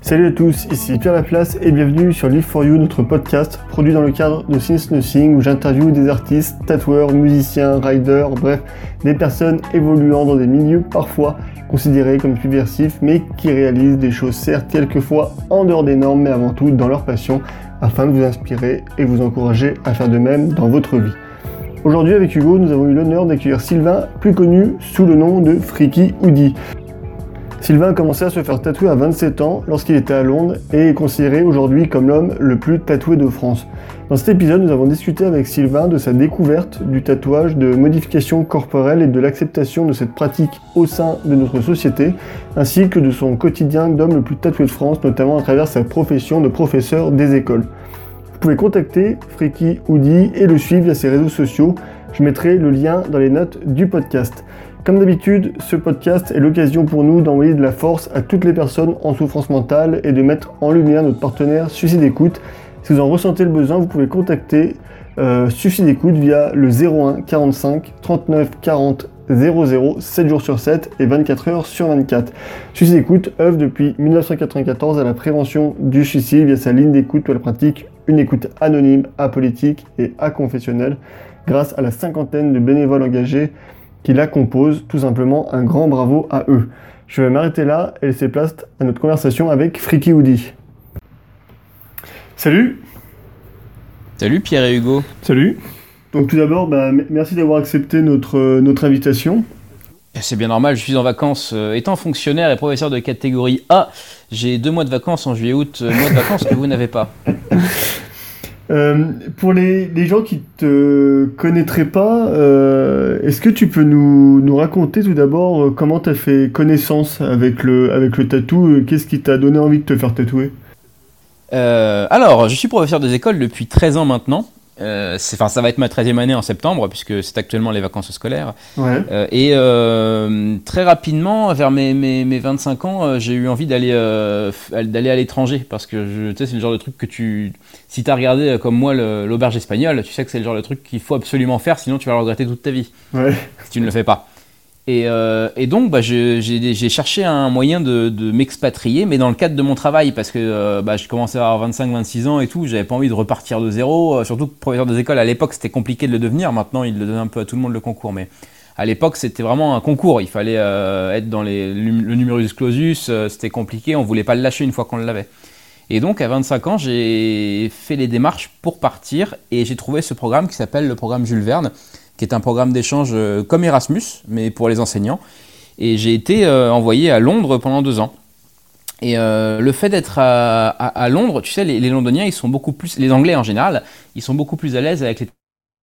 Salut à tous, ici Pierre Laplace et bienvenue sur Live for You, notre podcast produit dans le cadre de Since Nothing où j'interviewe des artistes, tatoueurs, musiciens, riders, bref, des personnes évoluant dans des milieux parfois considérés comme subversifs mais qui réalisent des choses certes quelquefois en dehors des normes mais avant tout dans leur passion afin de vous inspirer et vous encourager à faire de même dans votre vie. Aujourd'hui avec Hugo, nous avons eu l'honneur d'accueillir Sylvain, plus connu sous le nom de Freaky Hoodie. Sylvain a commencé à se faire tatouer à 27 ans lorsqu'il était à Londres et est considéré aujourd'hui comme l'homme le plus tatoué de France. Dans cet épisode, nous avons discuté avec Sylvain de sa découverte du tatouage, de modification corporelle et de l'acceptation de cette pratique au sein de notre société, ainsi que de son quotidien d'homme le plus tatoué de France, notamment à travers sa profession de professeur des écoles. Vous pouvez contacter Freaky Hoodie et le suivre via ses réseaux sociaux. Je mettrai le lien dans les notes du podcast. Comme d'habitude, ce podcast est l'occasion pour nous d'envoyer de la force à toutes les personnes en souffrance mentale et de mettre en lumière notre partenaire Suicide Écoute. Si vous en ressentez le besoin, vous pouvez contacter euh, Suicide Écoute via le 01 45 39 40 00 7 jours sur 7 et 24 heures sur 24. Suicide Écoute œuvre depuis 1994 à la prévention du suicide via sa ligne d'écoute où elle pratique une écoute anonyme, apolitique et aconfessionnelle grâce à la cinquantaine de bénévoles engagés qui la composent. Tout simplement, un grand bravo à eux. Je vais m'arrêter là et laisser place à notre conversation avec Freaky Woody. Salut Salut Pierre et Hugo. Salut Donc tout d'abord, bah, merci d'avoir accepté notre, euh, notre invitation. C'est bien normal, je suis en vacances. Euh, étant fonctionnaire et professeur de catégorie A, j'ai deux mois de vacances en juillet-août, euh, mois de vacances que vous n'avez pas. Euh, pour les, les, gens qui te connaîtraient pas, euh, est-ce que tu peux nous, nous raconter tout d'abord euh, comment tu as fait connaissance avec le, avec le tatou Qu'est-ce qui t'a donné envie de te faire tatouer? Alors, je suis professeur des écoles depuis 13 ans maintenant. Euh, enfin, ça va être ma 13e année en septembre, puisque c'est actuellement les vacances scolaires. Ouais. Euh, et euh, très rapidement, vers mes, mes, mes 25 ans, j'ai eu envie d'aller d'aller à l'étranger, parce que tu sais, c'est le genre de truc que tu. Si tu as regardé comme moi l'auberge espagnole, tu sais que c'est le genre de truc qu'il faut absolument faire, sinon tu vas le regretter toute ta vie. Ouais. Si tu ne le fais pas. Et, euh, et, donc, bah, j'ai cherché un moyen de, m'expatrier, mais dans le cadre de mon travail, parce que euh, bah, je commençais à avoir 25-26 ans et tout, j'avais pas envie de repartir de zéro. Euh, surtout que professeur des écoles, à l'époque, c'était compliqué de le devenir. Maintenant, il le donne un peu à tout le monde le concours, mais à l'époque, c'était vraiment un concours. Il fallait euh, être dans le numerus clausus, c'était compliqué, on voulait pas le lâcher une fois qu'on l'avait. Et donc, à 25 ans, j'ai fait les démarches pour partir et j'ai trouvé ce programme qui s'appelle le programme Jules Verne qui est un programme d'échange euh, comme Erasmus, mais pour les enseignants. Et j'ai été euh, envoyé à Londres pendant deux ans. Et euh, le fait d'être à, Londres, tu sais, les, les, Londoniens, ils sont beaucoup plus, les Anglais en général, ils sont beaucoup plus à l'aise avec les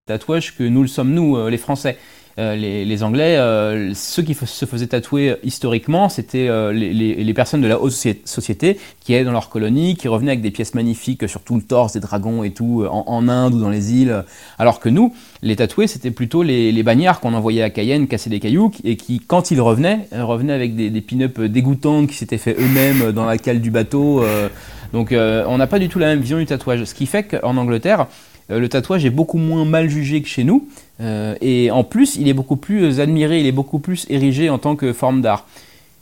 tatouages que nous le sommes nous, les Français. Euh, les, Anglais, euh, ceux qui se faisaient tatouer historiquement, c'était euh, les, personnes de la haute société qui allaient dans leur colonie, qui revenaient avec des pièces magnifiques sur tout le torse, des dragons et tout, en, Inde ou dans les îles. Alors que nous, les tatoués, c'était plutôt les, bagnards qu'on envoyait à Cayenne casser des cailloux et qui, quand ils revenaient, revenaient avec des, pin-up dégoûtantes qui s'étaient fait eux-mêmes dans la cale du bateau. donc on n'a pas du tout la même vision du tatouage. Ce qui fait qu'en Angleterre, le tatouage est beaucoup moins mal jugé que chez nous. Euh, et en plus, il est beaucoup plus admiré, il est beaucoup plus érigé en tant que forme d'art.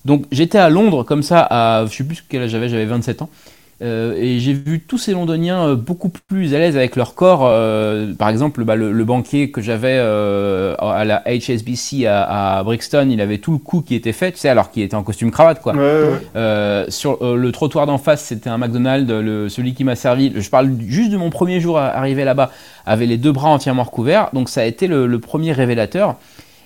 Donc j'étais à Londres comme ça, à, je sais plus quel âge j'avais, j'avais 27 ans. Euh, et j'ai vu tous ces Londoniens euh, beaucoup plus à l'aise avec leur corps. Euh, par exemple, bah, le, le, banquier que j'avais euh, à la HSBC à, à, Brixton, il avait tout le coup qui était fait, tu sais, alors qu'il était en costume cravate, quoi. Ouais, ouais. sur le trottoir d'en face, c'était un McDonald's. Le, celui qui m'a servi, je parle juste de mon premier jour arrivé là-bas, avait les deux bras entièrement recouverts. Donc ça a été le, le premier révélateur.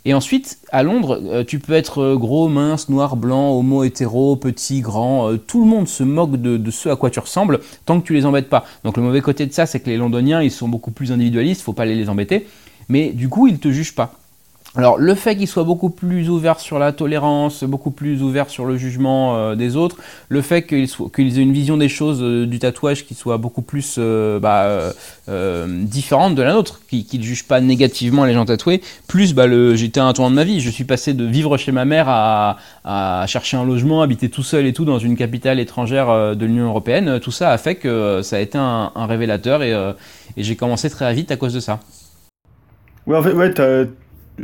Et ensuite, à Londres, euh, tu peux être euh, gros, mince, noir, blanc, homo, hétéro, petit, grand. Euh, tout le monde se moque de, de, ce à quoi tu ressembles tant que tu les embêtes pas. Donc le mauvais côté de ça, c'est que les Londoniens, ils sont beaucoup plus individualistes, faut pas aller les embêter. Mais du coup, ils te jugent pas. Alors le fait qu'ils soient beaucoup plus ouverts sur la tolérance, beaucoup plus ouverts sur le jugement euh, des autres, le fait qu'ils qu aient une vision des choses euh, du tatouage qui soit beaucoup plus euh, bah, différente de la nôtre, qui ne jugent pas négativement les gens tatoués, plus bah, j'étais un tournant de ma vie, je suis passé de vivre chez ma mère à, chercher un logement, habiter tout seul et tout dans une capitale étrangère de l'Union Européenne, tout ça a fait que ça a été un, révélateur et, j'ai commencé très vite à cause de ça. Ouais, en fait, ouais,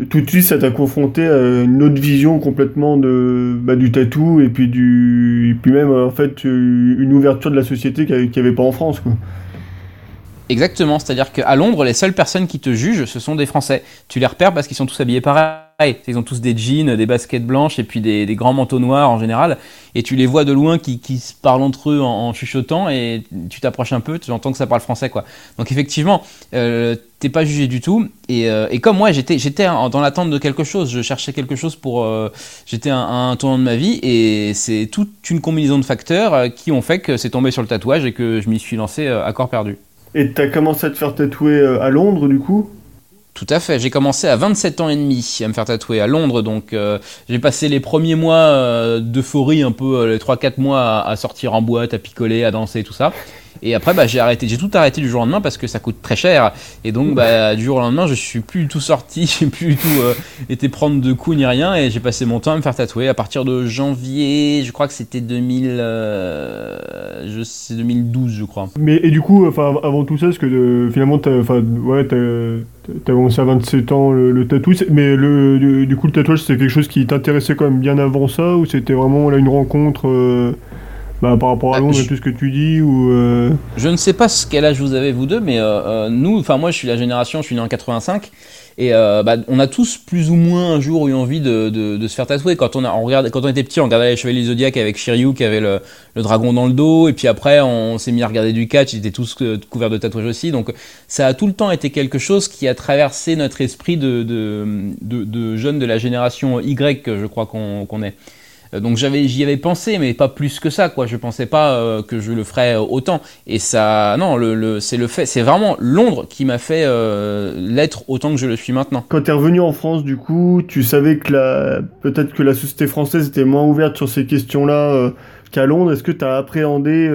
tout de suite, ça t'a confronté à une autre vision complètement de, bah, du tatou et puis, du, et puis même en fait une ouverture de la société qu'il n'y avait, pas en France. Quoi. Exactement, c'est-à-dire qu'à Londres, les seules personnes qui te jugent, ce sont des Français. Tu les repères parce qu'ils sont tous habillés pareil. Ils ont tous des jeans, des baskets blanches et puis des, grands manteaux noirs en général. Et tu les vois de loin qui, se parlent entre eux en, chuchotant et tu t'approches un peu, tu entends que ça parle français. quoi. Donc effectivement, euh, t'es pas jugé du tout. Et, euh, comme moi, j'étais, dans l'attente de quelque chose. Je cherchais quelque chose pour. Euh, j'étais à un, un, tournant de ma vie et c'est toute une combinaison de facteurs euh, qui ont fait que c'est tombé sur le tatouage et que je m'y suis lancé à corps perdu. Et tu as commencé à te faire tatouer euh, à Londres du coup? Tout à fait, j'ai commencé à 27 ans et demi à me faire tatouer à Londres, donc euh, j'ai passé les premiers mois euh, d'euphorie, un peu les 3-4 mois à, sortir en boîte, à picoler, à danser, tout ça. Et après, bah, j'ai arrêté, j'ai tout arrêté du jour au lendemain parce que ça coûte très cher. Et donc, bah, du jour au lendemain, je suis plus du tout sorti, j'ai plus du tout euh, été prendre de coups ni rien. Et j'ai passé mon temps à me faire tatouer à partir de janvier, je crois que c'était 2000, euh, je sais, 2012, je crois. Mais et du coup, enfin, avant tout ça, parce que finalement, t'as, ouais, t'as commencé à 27 ans le, tatouage, mais le, du, coup, le tatouage, c'est quelque chose qui t'intéressait quand même bien avant ça, ou c'était vraiment là une rencontre euh, bah, par rapport à Londres et tout ce que tu dis ou euh, Je ne sais pas ce quel âge vous avez vous deux, mais euh, euh, nous, enfin moi je suis la génération, je suis né en 85, et bah, on a tous plus ou moins un jour eu envie de, de, se faire tatouer. Quand on, a, on regarde, quand on était petit, on regardait les Chevaliers Zodiac avec Shiryu qui avait le, le, dragon dans le dos, et puis après on, s'est mis à regarder du catch, ils étaient tous couverts de tatouages aussi. Donc ça a tout le temps été quelque chose qui a traversé notre esprit de, de jeunes de la génération Y, je crois qu'on est. Euh, donc j'avais, j'y avais pensé, mais pas plus que ça, quoi. Je pensais pas euh, que je le ferais autant. Et ça, non, le, c'est le fait, c'est vraiment Londres qui m'a fait euh, l'être autant que je le suis maintenant. Quand tu es revenu en France, du coup, tu savais que la, peut-être que la société française était moins ouverte sur ces questions-là qu'à Londres. Est-ce que tu as appréhendé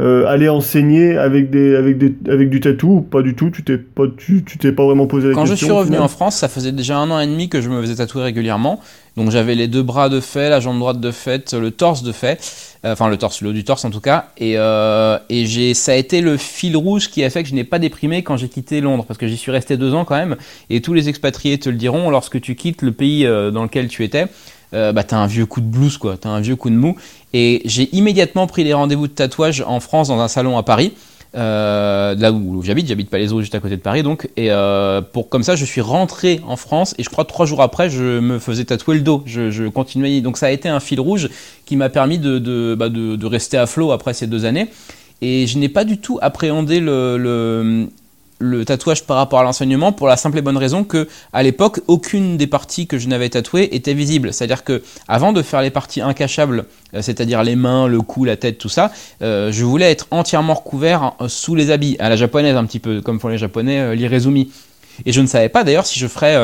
euh, aller enseigner avec des avec des avec du tatou ou pas du tout tu t'es pas tu t'es pas vraiment posé la quand question quand je suis revenu en France ça faisait déjà un an et demi que je me faisais tatouer régulièrement. Donc j'avais les deux bras de fait la jambe droite de fait le torse de fait. Euh, enfin le torse le haut du torse en tout cas. Et euh, et j'ai ça a été le fil rouge qui a fait que je n'ai pas déprimé quand j'ai quitté Londres parce que j'y suis resté deux ans quand même. Et tous les expatriés te le diront lorsque tu quittes le pays dans lequel tu étais euh, bah, t'as un vieux coup de blues, quoi. T'as un vieux coup de mou. Et j'ai immédiatement pris les rendez-vous de tatouage en France dans un salon à Paris. Euh, là où, j'habite, j'habite pas les eaux juste à côté de Paris donc et euh, pour comme ça je suis rentré en France et je crois trois jours après je me faisais tatouer le dos, je, continuais donc ça a été un fil rouge qui m'a permis de, bah de, de, rester à flot après ces deux années et je n'ai pas du tout appréhendé le, le tatouage par rapport à l'enseignement pour la simple et bonne raison que à l'époque aucune des parties que je n'avais tatouées était visible. C'est à dire que avant de faire les parties incachables euh, c'est-à-dire les mains le cou la tête tout ça euh, je voulais être entièrement recouvert euh, sous les habits à la japonaise un petit peu comme font les japonais l'irezumi. Et je ne savais pas d'ailleurs si je ferais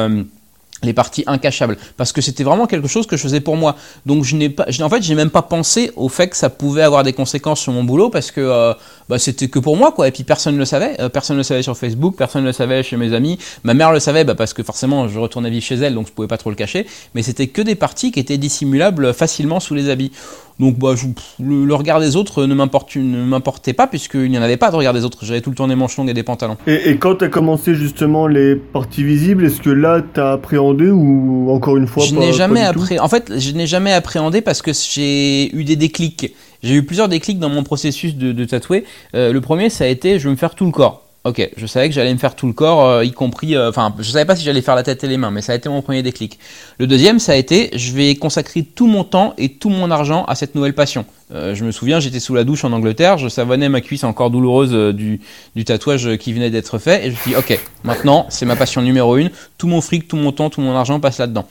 les parties incachables parce que c'était vraiment quelque chose que je faisais pour moi. Donc je n'ai pas en fait j'ai même pas pensé au fait que ça pouvait avoir des conséquences sur mon boulot parce que euh, bah, c'était que pour moi quoi. Et puis personne ne le savait. Euh, personne ne le savait sur Facebook personne ne le savait chez mes amis. Ma mère le savait bah, parce que forcément je retournais vivre chez elle donc je pouvais pas trop le cacher. Mais c'était que des parties qui étaient dissimulables facilement sous les habits donc bah, le, regard des autres ne m'importait pas puisqu'il n'y en avait pas de regard des autres. J'avais tout le temps des manches longues et des pantalons. Et, quand tu as commencé justement les parties visibles, est-ce que là tu as appréhendé ou encore une fois Je n'ai jamais appréhendé. En fait, je n'ai jamais appréhendé parce que j'ai eu des déclics. J'ai eu plusieurs déclics dans mon processus de, tatouer. Euh, le premier, ça a été je vais me faire tout le corps. Ok, je savais que j'allais me faire tout le corps, euh, y compris. Euh, enfin, je savais pas si j'allais faire la tête et les mains, mais ça a été mon premier déclic. Le deuxième, ça a été, je vais consacrer tout mon temps et tout mon argent à cette nouvelle passion. Euh, je me souviens, j'étais sous la douche en Angleterre, je savonnais ma cuisse encore douloureuse du, du, tatouage qui venait d'être fait, et je me suis dit, ok, maintenant, c'est ma passion numéro une. Tout mon fric, tout mon temps, tout mon argent passe là-dedans.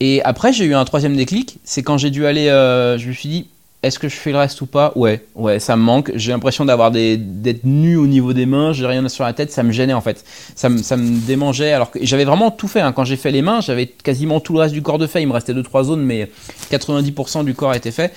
Et après, j'ai eu un troisième déclic, c'est quand j'ai dû aller, je me suis dit, est-ce que je fais le reste ou pas? Ouais, ouais, ça me manque. J'ai l'impression d'avoir des d'être nu au niveau des mains. J'ai rien sur la tête. Ça me gênait en fait. Ça me, ça me démangeait. Alors que j'avais vraiment tout fait. Hein. Quand j'ai fait les mains, j'avais quasiment tout le reste du corps de fait. Il me restait deux trois zones, mais 90% du corps était fait.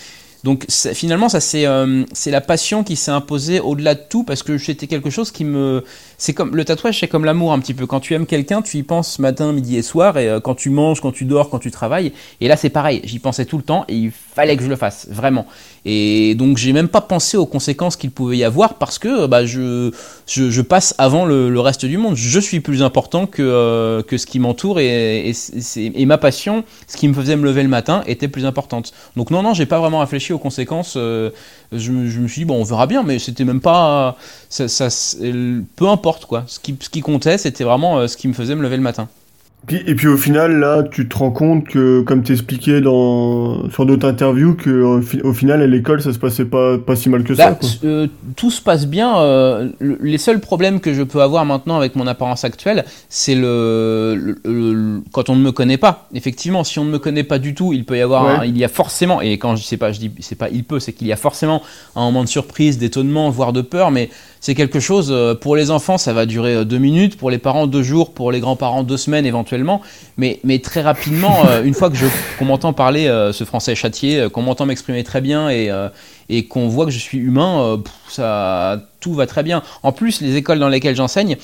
Donc finalement, ça c'est euh, c'est la passion qui s'est imposée au-delà de tout parce que c'était quelque chose qui me c'est comme le tatouage, c'est comme l'amour un petit peu. Quand tu aimes quelqu'un, tu y penses matin, midi et soir, et euh, quand tu manges, quand tu dors, quand tu travailles. Et là, c'est pareil. J'y pensais tout le temps et il fallait que je le fasse vraiment. Et donc, j'ai même pas pensé aux conséquences qu'il pouvait y avoir parce que bah, je, je, passe avant le, reste du monde. Je suis plus important que, euh, que ce qui m'entoure et, et, ma passion, ce qui me faisait me lever le matin, était plus importante. Donc, non, non, j'ai pas vraiment réfléchi conséquences. Euh, je, me suis dit, bon, on verra bien, mais c'était même pas. Ça, ça, peu importe, quoi. Ce qui, ce qui comptait, c'était vraiment euh, ce qui me faisait me lever le matin et puis au final, là, tu te rends compte que, comme t'expliquais dans sur d'autres interviews, que au final à l'école ça se passait pas pas si mal que ça. Bah, euh, tout se passe bien. Euh, les seuls problèmes que je peux avoir maintenant avec mon apparence actuelle, c'est le, quand on ne me connaît pas. Effectivement, si on ne me connaît pas du tout, il peut y avoir, il y a forcément, et quand je sais pas, je dis c'est pas il peut, c'est qu'il y a forcément un moment de surprise, d'étonnement, voire de peur, mais c'est quelque chose, euh, pour les enfants, ça va durer euh, deux minutes, pour les parents, deux jours, pour les grands-parents, deux semaines éventuellement. Mais, mais très rapidement, euh, une fois que je, qu'on m'entend parler ce français châtié, qu'on m'entend m'exprimer très bien et, et qu'on voit que je suis humain, ça, tout va très bien. En plus, les écoles dans lesquelles j'enseigne,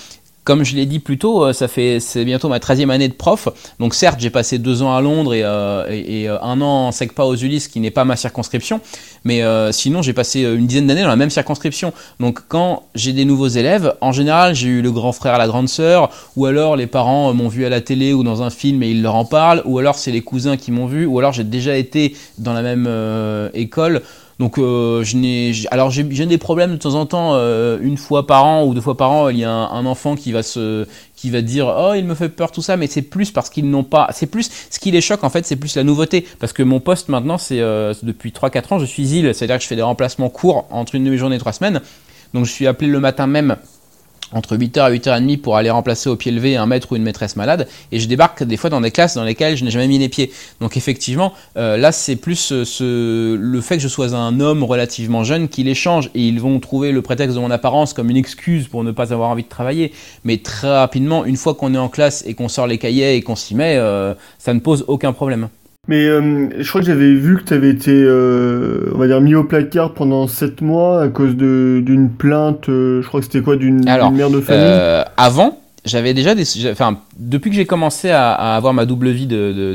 comme je l'ai dit plus tôt, euh, ça fait c'est bientôt ma 13e année de prof. Donc certes, j'ai passé deux ans à Londres et, euh, euh, un an en SECPA aux Ulysses, qui n'est pas ma circonscription. Mais sinon, j'ai passé une dizaine d'années dans la même circonscription. Donc quand j'ai des nouveaux élèves, en général, j'ai eu le grand frère, la grande sœur, ou alors les parents m'ont vu à la télé ou dans un film et ils leur en parlent, ou alors c'est les cousins qui m'ont vu, ou alors j'ai déjà été dans la même école. Donc euh, je n'ai, j'ai des problèmes de temps en temps, euh, une fois par an ou deux fois par an, il y a un, enfant qui va se, qui va dire oh il me fait peur tout ça, mais c'est plus parce qu'ils n'ont pas, c'est plus ce qui les choque en fait, c'est plus la nouveauté, parce que mon poste maintenant c'est euh, depuis 3-4 ans, je suis île, c'est-à-dire que je fais des remplacements courts entre une demi-journée et trois semaines, donc je suis appelé le matin même entre 8h et 8h30 pour aller remplacer au pied levé un maître ou une maîtresse malade, et je débarque des fois dans des classes dans lesquelles je n'ai jamais mis les pieds. Donc effectivement, euh, là c'est plus euh, ce, le fait que je sois un homme relativement jeune qui les change, et ils vont trouver le prétexte de mon apparence comme une excuse pour ne pas avoir envie de travailler. Mais très rapidement, une fois qu'on est en classe et qu'on sort les cahiers et qu'on s'y met, euh, ça ne pose aucun problème. Mais euh, je crois que j'avais vu que tu avais été, euh, on va dire, mis au placard pendant 7 mois à cause d'une plainte, euh, je crois que c'était quoi, d'une mère de famille Avant, j'avais déjà des. Enfin, depuis que j'ai commencé à, avoir ma double vie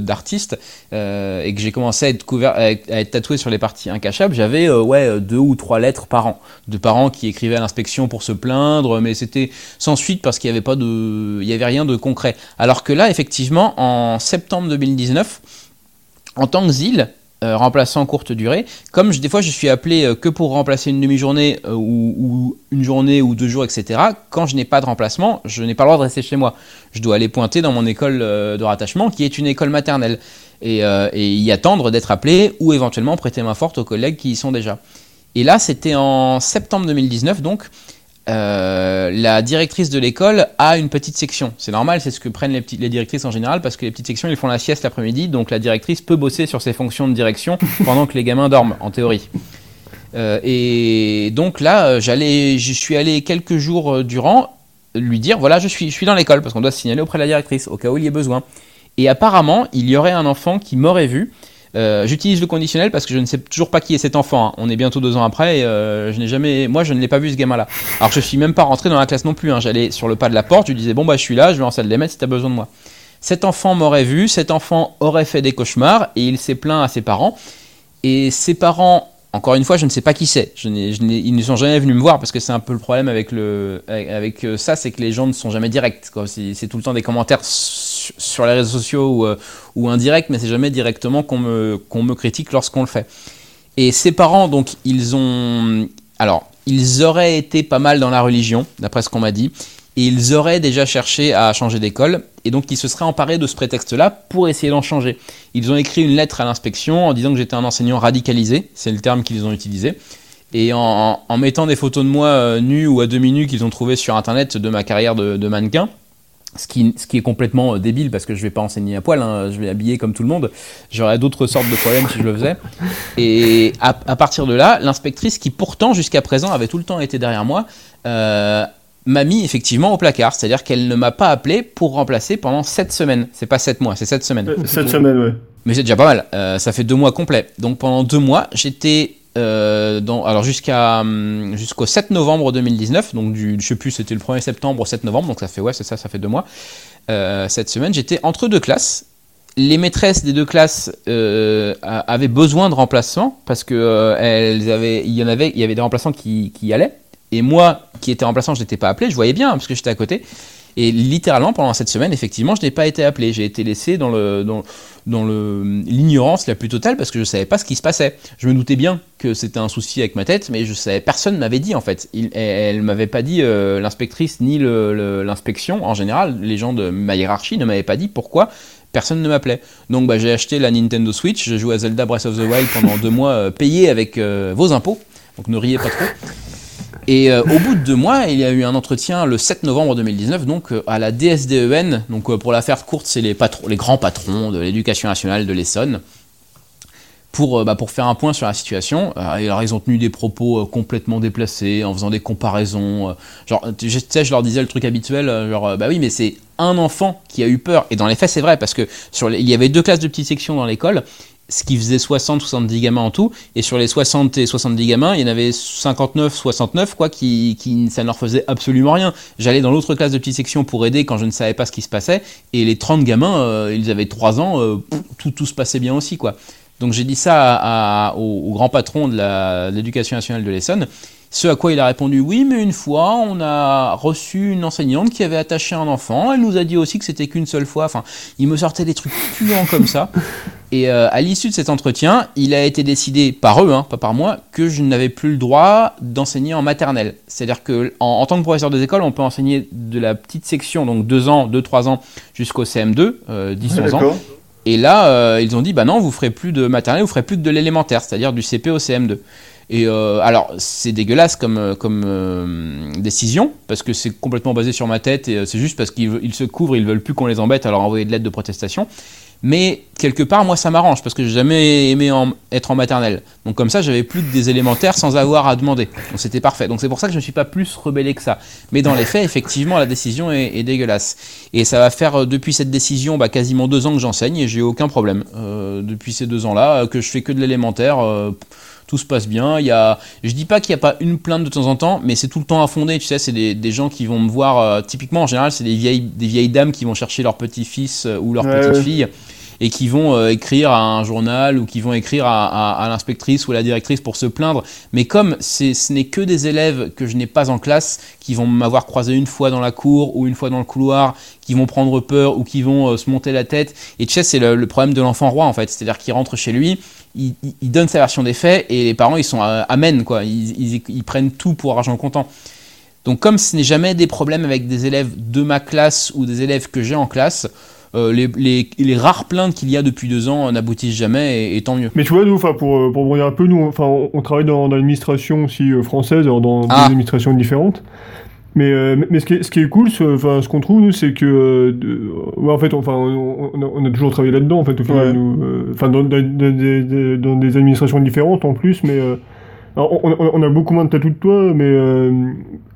d'artiste et que j'ai commencé à être, couvert, à être, tatoué sur les parties incachables, j'avais ouais, deux ou trois lettres par an de parents qui écrivaient à l'inspection pour se plaindre, mais c'était sans suite parce qu'il n'y avait, pas de, il y avait rien de concret. Alors que là, effectivement, en septembre 2019, en tant que ZIL, euh, remplaçant courte durée, comme des fois je suis appelé euh, que pour remplacer une demi-journée euh, ou, une journée ou deux jours, etc., quand je n'ai pas de remplacement, je n'ai pas le droit de rester chez moi. Je dois aller pointer dans mon école de rattachement, qui est une école maternelle, et, et y attendre d'être appelé ou éventuellement prêter main forte aux collègues qui y sont déjà. Et là, c'était en septembre 2019, donc euh, la directrice de l'école a une petite section. C'est normal, c'est ce que prennent les, les, directrices en général, parce que les petites sections, ils font la sieste l'après-midi, donc la directrice peut bosser sur ses fonctions de direction pendant que les gamins dorment, en théorie. Euh, et donc là, euh, j'allais, je suis allé quelques jours durant lui dire, voilà, je suis, je suis dans l'école, parce qu'on doit se signaler auprès de la directrice, au cas où il y ait besoin. Et apparemment, il y aurait un enfant qui m'aurait vu, euh, j'utilise le conditionnel parce que je ne sais toujours pas qui est cet enfant. Hein. On est bientôt deux ans après et euh, je n'ai jamais, moi je ne l'ai pas vu ce gamin-là. Alors je suis même pas rentré dans la classe non plus. Hein. J'allais sur le pas de la porte, je lui disais bon bah je suis là, je vais en salle des maîtres si as besoin de moi. Cet enfant m'aurait vu, cet enfant aurait fait des cauchemars et il s'est plaint à ses parents. Et ses parents encore une fois, je ne sais pas qui c'est. ils ne sont jamais venus me voir parce que c'est un peu le problème avec, le, avec euh, ça, c'est que les gens ne sont jamais directs. C'est tout le temps des commentaires sur les réseaux sociaux ou, euh, ou indirects, mais c'est jamais directement qu'on me, qu'on me critique lorsqu'on le fait. Et ses parents, donc, ils ont. Alors, ils auraient été pas mal dans la religion, d'après ce qu'on m'a dit et ils auraient déjà cherché à changer d'école, et donc ils se seraient emparés de ce prétexte-là pour essayer d'en changer. Ils ont écrit une lettre à l'inspection en disant que j'étais un enseignant radicalisé, c'est le terme qu'ils ont utilisé, et en, mettant des photos de moi euh, ou à demi nu qu'ils ont trouvé sur internet de ma carrière de, mannequin. Ce qui, ce qui, est complètement euh, débile parce que je vais pas enseigner à poil, hein, je vais habiller comme tout le monde. J'aurais d'autres sortes de problèmes si je le faisais. Et à, partir de là, l'inspectrice qui pourtant jusqu'à présent avait tout le temps été derrière moi, euh, m'a mis effectivement au placard. C'est-à-dire qu'elle ne m'a pas appelé pour remplacer pendant 7 semaines. C'est pas 7 mois, c'est 7 semaines. 7 euh, semaines, ouais. Mais c'est déjà pas mal. ça fait deux mois complets. Donc pendant deux mois, j'étais dans, alors hum, jusqu'au 7 novembre 2019, donc du, je sais plus, c'était le 1er septembre au 7 novembre, donc ça fait ouais, c'est ça, ça fait deux mois. cette semaine, j'étais entre deux classes les maîtresses des deux classes euh, avaient besoin de remplaçants parce que euh, elles avaient, il y en avait, il y avait des remplaçants qui, qui allaient. Et moi, qui étais remplaçant, je n'étais pas appelé. Je voyais bien parce que j'étais à côté. Et littéralement, pendant cette semaine, effectivement, je n'ai pas été appelé. J'ai été laissé dans le dans l'ignorance la plus totale parce que je savais pas ce qui se passait. Je me doutais bien que c'était un souci avec ma tête, mais je savais personne m'avait dit en fait. Elle, m'avait pas dit euh, l'inspectrice ni l'inspection en général. Les gens de ma hiérarchie ne m'avaient pas dit pourquoi personne ne m'appelait. Donc bah, j'ai acheté la Nintendo Switch, je joue à Zelda Breath of the Wild pendant deux mois, euh, payé avec euh, vos impôts, donc ne riez pas trop. Et euh, au bout de deux mois, il y a eu un entretien le 7 novembre 2019, donc à la DSDEN. Donc pour la faire courte, c'est les, grands patrons de l'éducation nationale de l'Essonne. Pour, bah, pour, faire un point sur la situation. alors, ils ont tenu des propos complètement déplacés, en faisant des comparaisons. genre, tu je leur disais le truc habituel, genre, bah oui, mais c'est un enfant qui a eu peur. Et dans les faits, c'est vrai, parce que il y avait deux classes de petites sections dans l'école, ce qui faisait 60-70 gamins en tout. Et sur les 60 et 70 gamins, il y en avait 59-69, quoi, qui, qui, ça ne leur faisait absolument rien. J'allais dans l'autre classe de petite section pour aider quand je ne savais pas ce qui se passait. Et les 30 gamins, euh, ils avaient 3 ans, euh, tout, tout se passait bien aussi, quoi. Donc j'ai dit ça au, grand patron de l'éducation nationale de l'Essonne. Ce à quoi il a répondu oui, mais une fois, on a reçu une enseignante qui avait attaché un enfant. Elle nous a dit aussi que c'était qu'une seule fois. Enfin, il me sortait des trucs puants comme ça. Et euh, à l'issue de cet entretien, il a été décidé par eux, hein, pas par moi, que je n'avais plus le droit d'enseigner en maternelle. C'est-à-dire que en, tant que professeur des écoles, on peut enseigner de la petite section, donc 2 ans, 2-3 ans, jusqu'au CM2, euh, 10-11 ans. Et là, euh, ils ont dit, bah non, vous ferez plus de maternelle, vous ferez plus que de l'élémentaire, c'est-à-dire du CP au CM2. Et euh, alors, c'est dégueulasse comme, euh, comme euh, décision, parce que c'est complètement basé sur ma tête, et c'est juste parce qu'ils se couvrent, ils veulent plus qu'on les embête, alors envoyer de l'aide de protestation. Mais quelque part, moi, ça m'arrange, parce que j'ai jamais aimé être en maternelle. Donc comme ça, j'avais plus que des élémentaires sans avoir à demander. Donc c'était parfait. Donc c'est pour ça que je ne suis pas plus rebellé que ça. Mais dans les faits, effectivement, la décision est, dégueulasse. Et ça va faire, depuis cette décision, bah, quasiment deux ans que j'enseigne, et j'ai aucun problème. depuis ces deux ans-là, que je fais que de l'élémentaire tout se passe bien. Il y a, je dis pas qu'il n'y a pas une plainte de temps en temps, mais c'est tout le temps à fonder. Tu sais, c'est des, gens qui vont me voir. Euh, typiquement, en général, c'est des vieilles, des vieilles dames qui vont chercher leur petit-fils euh, ou leur petite-fille. Et qui vont euh, écrire à un journal ou qui vont écrire à, l'inspectrice ou à la directrice pour se plaindre. Mais comme ce n'est que des élèves que je n'ai pas en classe, qui vont m'avoir croisé une fois dans la cour ou une fois dans le couloir, qui vont prendre peur ou qui vont se monter la tête. Et sais, c'est le, problème de l'enfant roi en fait. C'est-à-dire qu'il rentre chez lui, il, donne sa version des faits et les parents ils sont euh, amen quoi. Ils, prennent tout pour argent comptant. Donc comme ce n'est jamais des problèmes avec des élèves de ma classe ou des élèves que j'ai en classe, euh, les, rares plaintes qu'il y a depuis deux ans n'aboutissent jamais et, tant mieux. Mais tu vois, nous, pour, pour un peu, nous, enfin, on, travaille dans, l'administration aussi euh, française, dans ah. des administrations différentes. Mais, euh, mais ce, qui est, ce qui est cool, enfin, ce qu'on trouve, c'est que, euh, en fait, enfin, on, a, toujours travaillé là-dedans, en fait, au final, euh, enfin, dans, dans, des administrations différentes en plus, mais on, a beaucoup moins de tatous de toi, mais,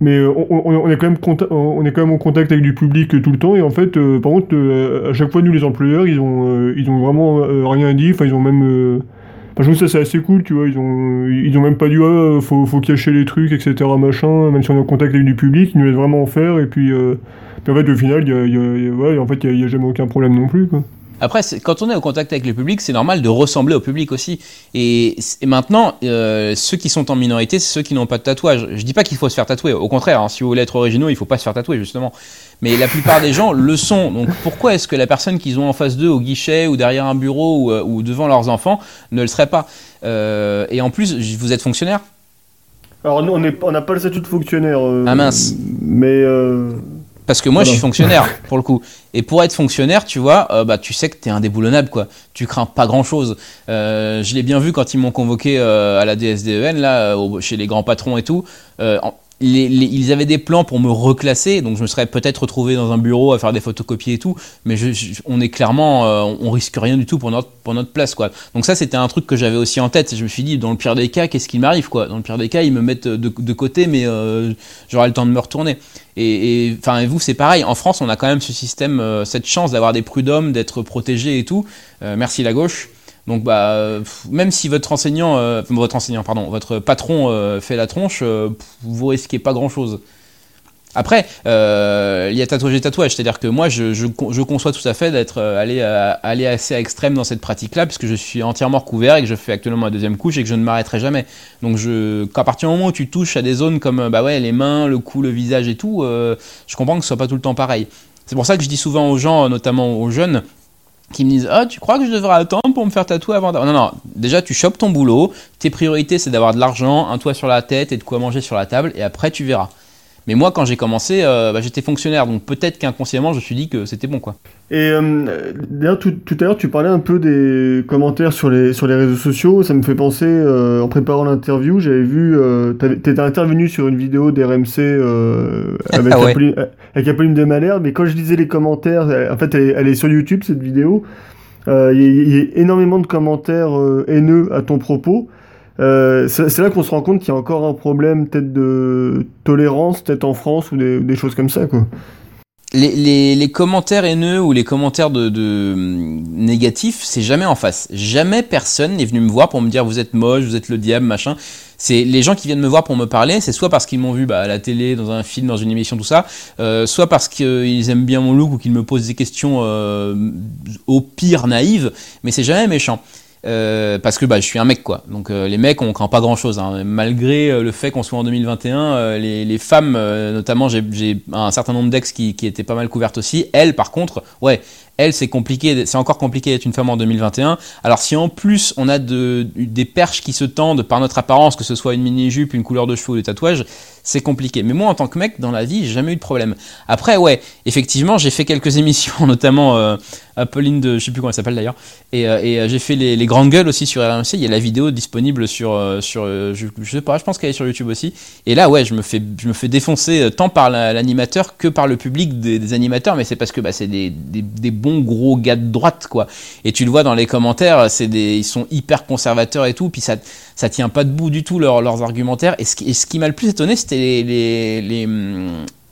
mais on, est quand même on est quand même en contact avec du public tout le temps, et en fait, par contre, à chaque fois, nous, les employeurs, ils ont, ils ont vraiment rien dit, enfin, ils ont même je trouve ça c'est assez cool, tu vois. Ils ont, ils ont même pas dit, ah, faut, faut cacher les trucs, etc. Machin, même si on est en contact avec du public, ils nous laissent vraiment en faire. Et puis, euh, en fait, au final, a, ouais, en fait, il n'y a, jamais aucun problème non plus, quoi. Après, quand on est au contact avec le public, c'est normal de ressembler au public aussi. Et, maintenant, euh, ceux qui sont en minorité, c'est ceux qui n'ont pas de tatouage. Je dis pas qu'il faut se faire tatouer. Au contraire, hein, si vous voulez être originaux, il faut pas se faire tatouer justement. Mais la plupart des gens le sont. Donc pourquoi est-ce que la personne qu'ils ont en face d'eux, au guichet ou derrière un bureau ou, euh, devant leurs enfants, ne le serait pas? Euh, Et en plus, vous êtes fonctionnaire? Alors nous, on n'a pas le statut de fonctionnaire. ah mince. Mais parce que moi, je suis fonctionnaire, pour le coup. Et pour être fonctionnaire, tu vois, euh, bah, tu sais que tu es indéboulonnable, quoi. Tu crains pas grand-chose. Euh, je l'ai bien vu quand ils m'ont convoqué euh, à la DSDEN, là, chez les grands patrons et tout. Ils avaient des plans pour me reclasser, donc je me serais peut-être retrouvé dans un bureau à faire des photocopies et tout, mais on est clairement, euh, on risque rien du tout pour notre, pour notre place, quoi. Donc ça, c'était un truc que j'avais aussi en tête. Je me suis dit, dans le pire des cas, qu'est-ce qui m'arrive, quoi? Dans le pire des cas, ils me mettent de, côté, mais euh, j'aurai le temps de me retourner. Et enfin, vous, c'est pareil. En France, on a quand même ce système, euh, cette chance d'avoir des prud'hommes, d'être protégés et tout. merci la gauche. Donc bah même si votre enseignant, euh, votre enseignant pardon, votre patron euh, fait la tronche, euh, vous risquez pas grand chose. Après, il y a tatouage et tatouage, c'est-à-dire que moi je, je, conçois tout à fait d'être allé, aller assez extrême dans cette pratique-là, puisque je suis entièrement recouvert et que je fais actuellement ma deuxième couche et que je ne m'arrêterai jamais. Donc je, à partir du moment où tu touches à des zones comme bah ouais les mains, le cou, le visage et tout, je comprends que ce soit pas tout le temps pareil. C'est pour ça que je dis souvent aux gens, notamment aux jeunes, qui me disent Ah, tu crois que je devrais attendre pour me faire tatouer avant Non, non, déjà tu chopes ton boulot, tes priorités c'est d'avoir de l'argent, un toit sur la tête et de quoi manger sur la table, et après tu verras. Mais moi, quand j'ai commencé, euh, bah, j'étais fonctionnaire, donc peut-être qu'inconsciemment, je me suis dit que c'était bon, quoi. Et euh, d'ailleurs, tout, à l'heure, tu parlais un peu des commentaires sur les, sur les réseaux sociaux. Ça me fait penser, euh, en préparant l'interview, j'avais vu, tu étais intervenu sur une vidéo d'RMC avec, ah Apolline, avec Apolline de Malherbe, mais quand je lisais les commentaires, en fait, elle, est sur YouTube, cette vidéo. Il y, a énormément de commentaires haineux à ton propos. Euh, c'est là qu'on se rend compte qu'il y a encore un problème peut-être de tolérance, peut-être en France, ou des, choses comme ça, quoi. Les, commentaires haineux ou les commentaires de, hum, négatifs, c'est jamais en face. Jamais personne n'est venu me voir pour me dire vous êtes moche, vous êtes le diable, machin. C'est les gens qui viennent me voir pour me parler, c'est soit parce qu'ils m'ont vu bah, à la télé, dans un film, dans une émission, tout ça, euh, soit parce qu'ils aiment bien mon look ou qu'ils me posent des questions euh, au pire naïves, mais c'est jamais méchant. Euh, parce que bah, je suis un mec quoi. Donc les mecs on craint pas grand chose. Hein. Malgré le fait qu'on soit en 2021, les, femmes, notamment j'ai un certain nombre d'ex qui étaient pas mal couvertes aussi. Elles par contre, ouais, elle, c'est compliqué, c'est encore compliqué d'être une femme en 2021. Alors si en plus on a de, des perches qui se tendent par notre apparence, que ce soit une mini-jupe, une couleur de cheveux ou des tatouages, c'est compliqué. Mais moi, en tant que mec, dans la vie, j'ai jamais eu de problème. Après, ouais, effectivement, j'ai fait quelques émissions, notamment euh, Apolline de, je sais plus comment elle s'appelle d'ailleurs, et, euh, euh, j'ai fait les, grandes gueules aussi sur RMC. Il y a la vidéo disponible sur, sur je, sais pas, je pense qu'elle est sur YouTube aussi. Et là, ouais, je me fais, je me fais défoncer tant par l'animateur que par le public des, animateurs, mais c'est parce que bah, c'est des, des, des, bons gros gars de droite, quoi. Et tu le vois dans les commentaires, c'est des, ils sont hyper conservateurs et tout, puis ça ça tient pas debout du tout leurs argumentaires. Et ce qui, ce qui m'a le plus étonné, c'était les, les,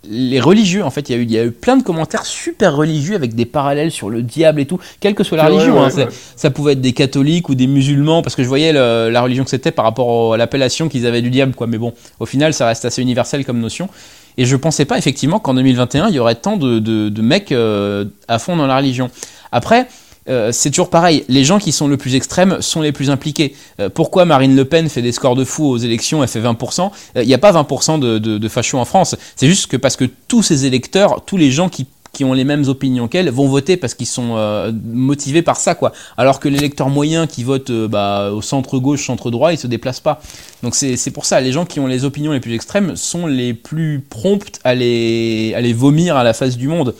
les, religieux. En fait, il y, a eu, il y a eu plein de commentaires super religieux avec des parallèles sur le diable et tout, quelle que soit la religion. Hein. Ça pouvait être des catholiques ou des musulmans, parce que je voyais la religion que c'était par rapport à l'appellation qu'ils avaient du diable. Quoi. Mais bon, au final, ça reste assez universel comme notion. Et je pensais pas effectivement qu'en 2021, il y aurait tant de, de, mecs euh, à fond dans la religion. Après, euh, c'est toujours pareil. Les gens qui sont le plus extrêmes sont les plus impliqués. Euh, pourquoi Marine Le Pen fait des scores de fou aux élections, elle fait 20% Il n'y a pas 20% de, de, fachos en France. C'est juste que parce que tous ces électeurs, tous les gens qui ont les mêmes opinions qu'elle vont voter parce qu'ils sont euh, motivés par ça quoi. Alors que l'électeur moyen qui vote bah, au centre gauche centre droit il se déplace pas. Donc c'est pour ça les gens qui ont les opinions les plus extrêmes sont les plus prompts à les, à les vomir à la face du monde.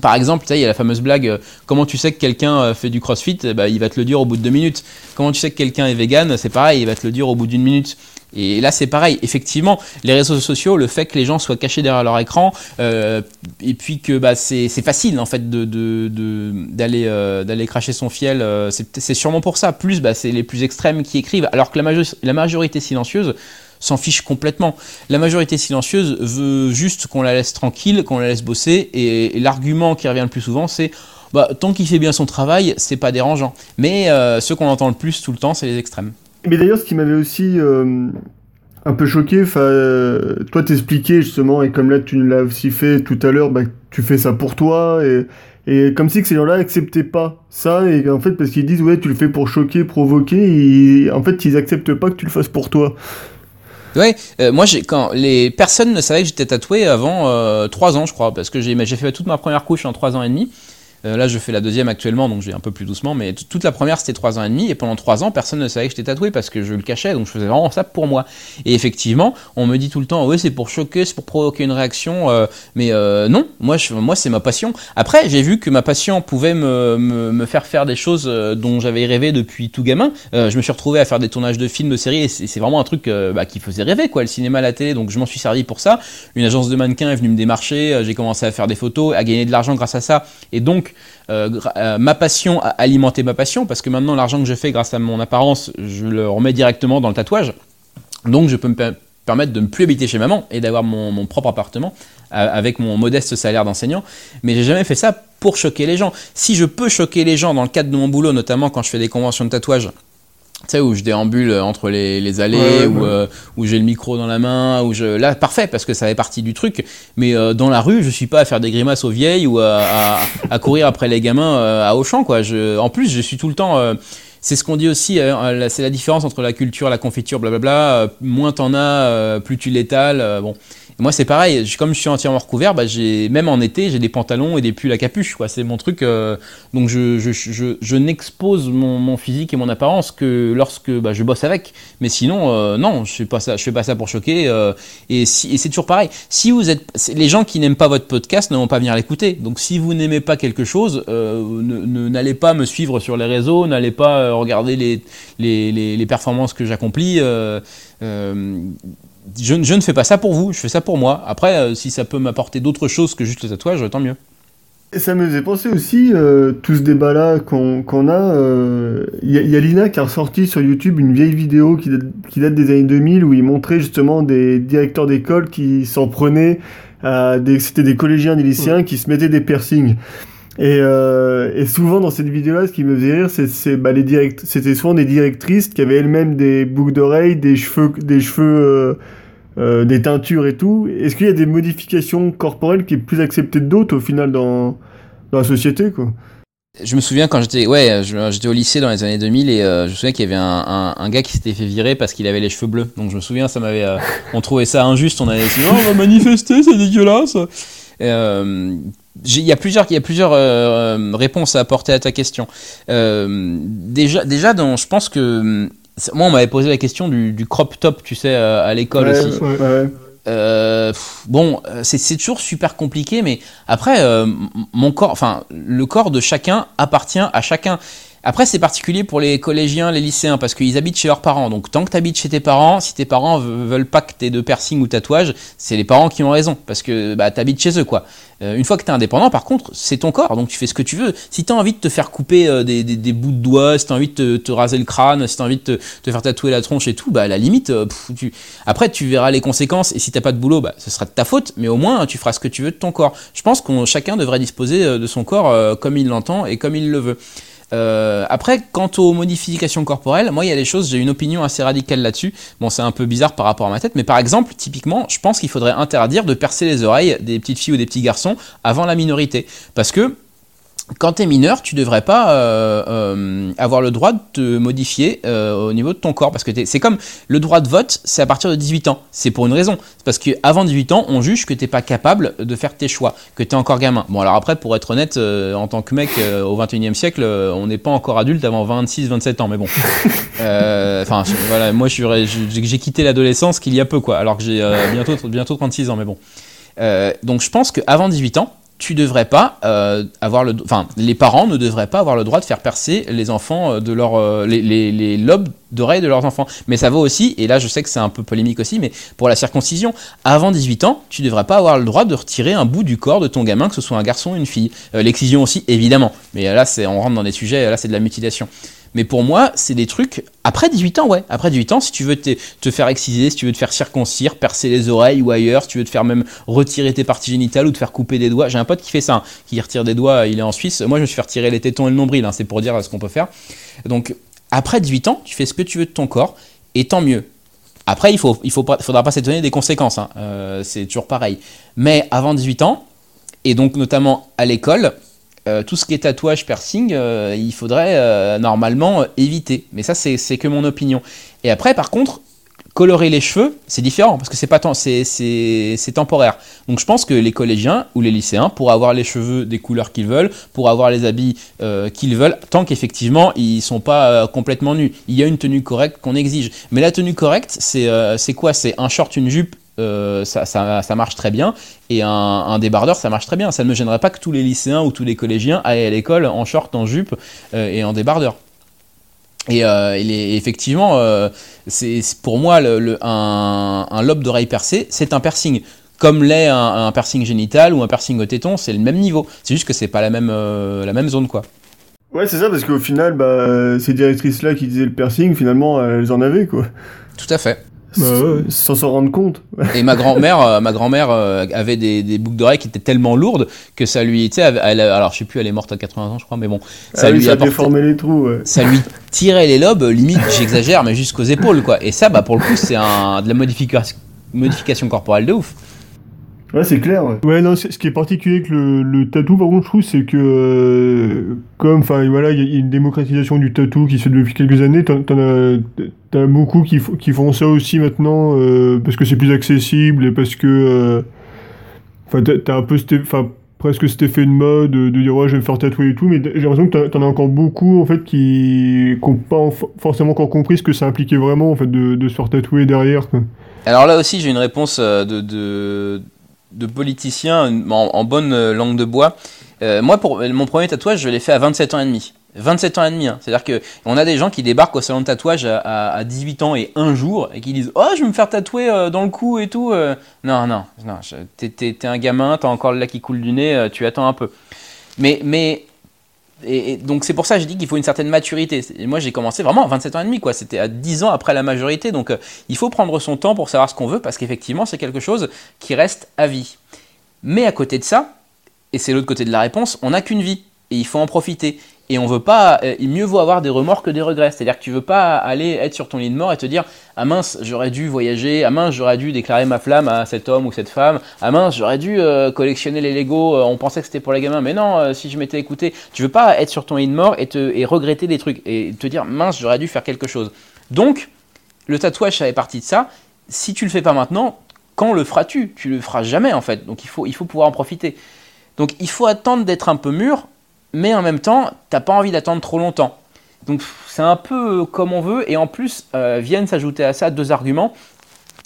Par exemple, il y a la fameuse blague euh, comment tu sais que quelqu'un euh, fait du crossfit? Eh ben, Il va te le dire au bout de deux minutes. Comment tu sais que quelqu'un est vegan? C'est pareil, il va te le dire au bout d'une minute. Et là, c'est pareil. Effectivement, les réseaux sociaux, le fait que les gens soient cachés derrière leur écran, euh, et puis que bah, c'est facile en fait de, d'aller cracher son fiel, c'est sûrement pour ça. Plus, bah, c'est les plus extrêmes qui écrivent, alors que la, majorité silencieuse s'en fiche complètement. La majorité silencieuse veut juste qu'on la laisse tranquille, qu'on la laisse bosser, et, l'argument qui revient le plus souvent, c'est bah, tant qu'il fait bien son travail, c'est pas dérangeant. Mais euh, ce qu'on entend le plus tout le temps, c'est les extrêmes. Mais d'ailleurs, ce qui m'avait aussi euh, un peu choqué, euh, toi t'expliquais justement, et comme là tu l'as aussi fait tout à l'heure, bah, tu fais ça pour toi, et, et comme si que ces gens-là acceptaient pas ça, et en fait parce qu'ils disent ouais tu le fais pour choquer, provoquer, et en fait ils acceptent pas que tu le fasses pour toi. Ouais, euh, moi j'ai quand les personnes ne savaient que j'étais tatoué avant euh, 3 ans, je crois, parce que j'ai fait toute ma première couche en 3 ans et demi. Euh, là, je fais la deuxième actuellement, donc j'ai un peu plus doucement. Mais toute la première, c'était 3 ans et demi. Et pendant 3 ans, personne ne savait que j'étais tatoué parce que je le cachais. Donc je faisais vraiment ça pour moi. Et effectivement, on me dit tout le temps, oui, c'est pour choquer, c'est pour provoquer une réaction. Euh, mais euh, non, moi, je, moi c'est ma passion. Après, j'ai vu que ma passion pouvait me, me, faire faire des choses dont j'avais rêvé depuis tout gamin. je me suis retrouvé à faire des tournages de films, de séries. Et c'est vraiment un truc bah, qui faisait rêver, quoi, le cinéma, la télé. Donc je m'en suis servi pour ça. Une agence de mannequins est venue me démarcher. j'ai commencé à faire des photos, à gagner de l'argent grâce à ça. Et donc, euh, euh, ma passion a alimenté ma passion, parce que maintenant, l'argent que je fais grâce à mon apparence, je le remets directement dans le tatouage. Donc, je peux me permettre de ne plus habiter chez maman et d'avoir mon, propre appartement avec mon modeste salaire d'enseignant. Mais j'ai jamais fait ça pour choquer les gens. Si je peux choquer les gens dans le cadre de mon boulot, notamment quand je fais des conventions de tatouage, tu sais, où je déambule entre les, allées, euh, où, j'ai le micro dans la main, où je... Là, parfait, parce que ça fait partie du truc. Mais euh, dans la rue, je suis pas à faire des grimaces aux vieilles ou à, courir après les gamins euh, à Auchan, quoi. Je... En plus, je suis tout le temps... c'est ce qu'on dit aussi, c'est la différence entre la culture, la confiture, blablabla. moins t'en as, plus tu l'étales. bon moi, c'est pareil. Comme je suis entièrement recouvert, bah, même en été, j'ai des pantalons et des pulls à capuche. C'est mon truc. Euh, donc, je, n'expose mon, physique et mon apparence que lorsque bah, je bosse avec. Mais sinon, euh, non, je. Je fais pas ça pour choquer. Euh, et, c'est toujours pareil. Si vous êtes, les gens qui n'aiment pas votre podcast ne vont pas venir l'écouter. Donc, si vous n'aimez pas quelque chose, ne, n'allez pas me suivre sur les réseaux, n'allez pas regarder les performances que j'accomplis je, ne fais pas ça pour vous, je fais ça pour moi. Après, euh, si ça peut m'apporter d'autres choses que juste le tatouage, tant mieux. Et ça me faisait penser aussi, euh, tout ce débat-là qu'on a, il euh, y, a Lina qui a ressorti sur YouTube une vieille vidéo qui date, des années 2000 où il montrait justement des directeurs d'école qui s'en prenaient à des... C'était des collégiens, des lycéens qui se mettaient des piercings. Et, euh, et, souvent dans cette vidéo-là, ce qui me faisait rire, c'est bah, les direct... c'était souvent des directrices qui avaient elles-mêmes des boucles d'oreilles, des cheveux, des cheveux, euh, euh, des teintures et tout. Est-ce qu'il y a des modifications corporelles qui est plus acceptées que d'autres au final dans, dans la société, quoi? Je me souviens quand j'étais ouais j'étais au lycée dans les années 2000 et euh, je me souviens qu'il y avait un, un, un gars qui s'était fait virer parce qu'il avait les cheveux bleus. Donc je me souviens ça m'avait euh, on trouvait ça injuste on avait dit oh, on va manifester c'est dégueulasse euh, il y a plusieurs, il y a plusieurs euh, réponses à apporter à ta question. Euh, déjà, déjà dans, je pense que moi, on m'avait posé la question du, crop top, tu sais, à, l'école aussi. bon, c'est toujours super compliqué, mais après, mon corps, enfin, le corps de chacun appartient à chacun. Après, c'est particulier pour les collégiens, les lycéens, parce qu'ils habitent chez leurs parents. Donc, tant que tu habites chez tes parents, si tes parents veulent pas que tu aies de piercing ou tatouage, c'est les parents qui ont raison, parce que bah, tu chez eux, quoi. Euh, une fois que tu es indépendant, par contre, c'est ton corps, donc tu fais ce que tu veux. Si tu as envie de te faire couper euh, des, bouts de doigts, si tu as envie de te, raser le crâne, si tu as envie de te, faire tatouer la tronche et tout, bah, à la limite, euh, tu... après, tu verras les conséquences, et si t'as pas de boulot, bah, ce sera de ta faute, mais au moins, tu feras ce que tu veux de ton corps. Je pense que chacun devrait disposer de son corps comme il l'entend et comme il le veut. Euh, après, quant aux modifications corporelles, moi, il y a des choses, j'ai une opinion assez radicale là-dessus. Bon, c'est un peu bizarre par rapport à ma tête, mais par exemple, typiquement, je pense qu'il faudrait interdire de percer les oreilles des petites filles ou des petits garçons avant la minorité. Parce que quand tu es mineur, tu devrais pas euh, euh, avoir le droit de te modifier euh, au niveau de ton corps. Parce que c'est comme le droit de vote, c'est à partir de 18 ans. C'est pour une raison. C'est parce qu'avant 18 ans, on juge que tu pas capable de faire tes choix, que tu es encore gamin. Bon, alors après, pour être honnête, en tant que mec au 21e siècle, on n'est pas encore adulte avant 26, 27 ans. Mais bon. Enfin, voilà, moi, j'ai quitté l'adolescence qu'il y a peu, quoi. Alors que j'ai bientôt, bientôt 36 ans. Mais bon. donc je pense qu'avant 18 ans, tu devrais pas euh, avoir le, enfin, les parents ne devraient pas avoir le droit de faire percer les enfants euh, de leur, euh, les, les, lobes d'oreilles de leurs enfants. Mais ça vaut aussi, et là je sais que c'est un peu polémique aussi, mais pour la circoncision, avant 18 ans, tu devrais pas avoir le droit de retirer un bout du corps de ton gamin, que ce soit un garçon ou une fille. L'excision aussi, évidemment. Mais là, c'est, on rentre dans des sujets, là c'est de la mutilation. Mais pour moi, c'est des trucs. Après 18 ans, ouais. Après 18 ans, si tu veux te, faire exciser, si tu veux te faire circoncire, percer les oreilles ou ailleurs, si tu veux te faire même retirer tes parties génitales ou te faire couper des doigts. J'ai un pote qui fait ça, qui retire des doigts, il est en Suisse. Moi, je me suis fait retirer les tétons et le nombril, hein, c'est pour dire ce qu'on peut faire. Donc, après 18 ans, tu fais ce que tu veux de ton corps, et tant mieux. Après, il faut, il faut faudra pas s'étonner des conséquences, hein. euh, c'est toujours pareil. Mais avant 18 ans, et donc notamment à l'école, euh, tout ce qui est tatouage, piercing, euh, il faudrait euh, normalement éviter. Mais ça, c'est que mon opinion. Et après, par contre, colorer les cheveux, c'est différent parce que c'est pas c'est, temporaire. Donc je pense que les collégiens ou les lycéens pourraient avoir les cheveux des couleurs qu'ils veulent, pour avoir les habits qu'ils veulent, tant qu'effectivement ils sont pas complètement nus. Il y a une tenue correcte qu'on exige. Mais la tenue correcte, c'est quoi? C'est un short, une jupe. Ça, ça, ça, marche très bien et un, un, débardeur ça marche très bien ça ne me gênerait pas que tous les lycéens ou tous les collégiens aillent à l'école en short en jupe et en débardeur et, euh, effectivement, euh, c'est pour moi le, un, un, lobe d'oreille percé, c'est un piercing. Comme l'est un, piercing génital ou un piercing au téton, c'est le même niveau. C'est juste que c'est pas la même, euh, la même zone, quoi. Ouais, c'est ça, parce qu'au final, bah, ces directrices-là qui disaient le piercing, finalement, elles en avaient, quoi. Tout à fait. Bah sans s'en rendre compte. Et ma grand-mère, euh, ma grand-mère euh, avait des, des boucles d'oreilles qui étaient tellement lourdes que ça lui, tu sais, alors je sais plus, elle est morte à 80 ans, je crois, mais bon, ça ah lui a déformé les trous. Ça lui tirait les lobes, limite, j'exagère, mais jusqu'aux épaules, quoi. Et ça, bah pour le coup, c'est un, de la modification, modification corporelle de ouf. Ouais, c'est clair. Ouais. ouais, non, ce qui est particulier avec le, le tatou, par contre, je trouve, c'est que euh, comme, enfin, voilà, il y, a une démocratisation du tatou qui se fait depuis quelques années. T'en, as, t'as beaucoup qui, qui font ça aussi maintenant euh, parce que c'est plus accessible et parce que, euh, enfin, t'as un peu, enfin, presque cet effet de mode de, dire ouais, je vais me faire tatouer et tout, mais j'ai l'impression que t'en as encore beaucoup en fait qui n'ont pas forcément encore compris ce que ça impliquait vraiment en fait de, de se faire tatouer derrière. Alors là aussi, j'ai une réponse de, de de politicien en, bonne euh, langue de bois. Euh, moi, pour mon premier tatouage, je l'ai fait à 27 ans et demi. 27 ans et demi. Hein. C'est-à-dire qu'on a des gens qui débarquent au salon de tatouage à, 18 ans et un jour et qui disent Oh, je vais me faire tatouer euh, dans le cou et tout. non, non, non. T'es un gamin, t'as encore le lac qui coule du nez, tu attends un peu. Mais, mais et, donc c'est pour ça que je dis qu'il faut une certaine maturité. Moi j'ai commencé vraiment à 27 ans et demi, quoi. C'était à 10 ans après la majorité. Donc euh, il faut prendre son temps pour savoir ce qu'on veut parce qu'effectivement c'est quelque chose qui reste à vie. Mais à côté de ça, et c'est l'autre côté de la réponse, on n'a qu'une vie et il faut en profiter. Et on veut pas, euh, il mieux vaut avoir des remords que des regrets. C'est-à-dire que tu veux pas aller être sur ton lit de mort et te dire ah mince j'aurais dû voyager, ah mince j'aurais dû déclarer ma flamme à cet homme ou cette femme, ah mince j'aurais dû euh, collectionner les Lego, euh, on pensait que c'était pour les gamins, mais non si je m'étais écouté, tu veux pas être sur ton lit de mort et te et regretter des trucs et te dire mince j'aurais dû faire quelque chose. Donc le tatouage ça fait partie de ça. Si tu le fais pas maintenant, quand le feras-tu? Tu le feras jamais en fait. Donc il faut il faut pouvoir en profiter. Donc il faut attendre d'être un peu mûr mais en même temps, t'as pas envie d'attendre trop longtemps. Donc c'est un peu comme on veut, et en plus euh, viennent s'ajouter à ça deux arguments.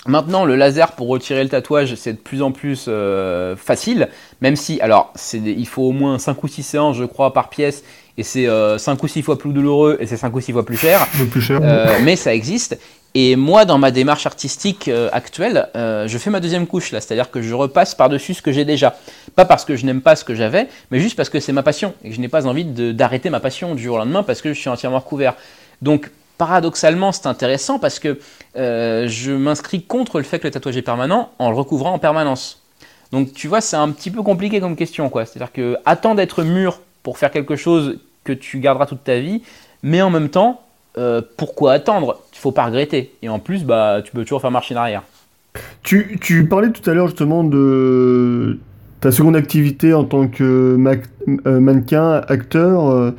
Maintenant, le laser pour retirer le tatouage, c'est de plus en plus euh, facile, même si, alors, il faut au moins 5 ou 6 séances, je crois, par pièce, et c'est 5 euh, ou 6 fois plus douloureux, et c'est 5 ou 6 fois plus cher. plus cher. mais ça existe. Et moi, dans ma démarche artistique euh, actuelle, euh, je fais ma deuxième couche là, c'est-à-dire que je repasse par-dessus ce que j'ai déjà. Pas parce que je n'aime pas ce que j'avais, mais juste parce que c'est ma passion et que je n'ai pas envie d'arrêter ma passion du jour au lendemain parce que je suis entièrement recouvert. Donc, paradoxalement, c'est intéressant parce que euh, je m'inscris contre le fait que le tatouage est permanent en le recouvrant en permanence. Donc, tu vois, c'est un petit peu compliqué comme question, quoi. C'est-à-dire que attends d'être mûr pour faire quelque chose que tu garderas toute ta vie, mais en même temps, pourquoi attendre? Il faut pas regretter. Et en plus, bah, tu peux toujours faire marche en arrière. Tu, tu parlais tout à l'heure justement de ta seconde activité en tant que euh, mannequin, acteur. Euh,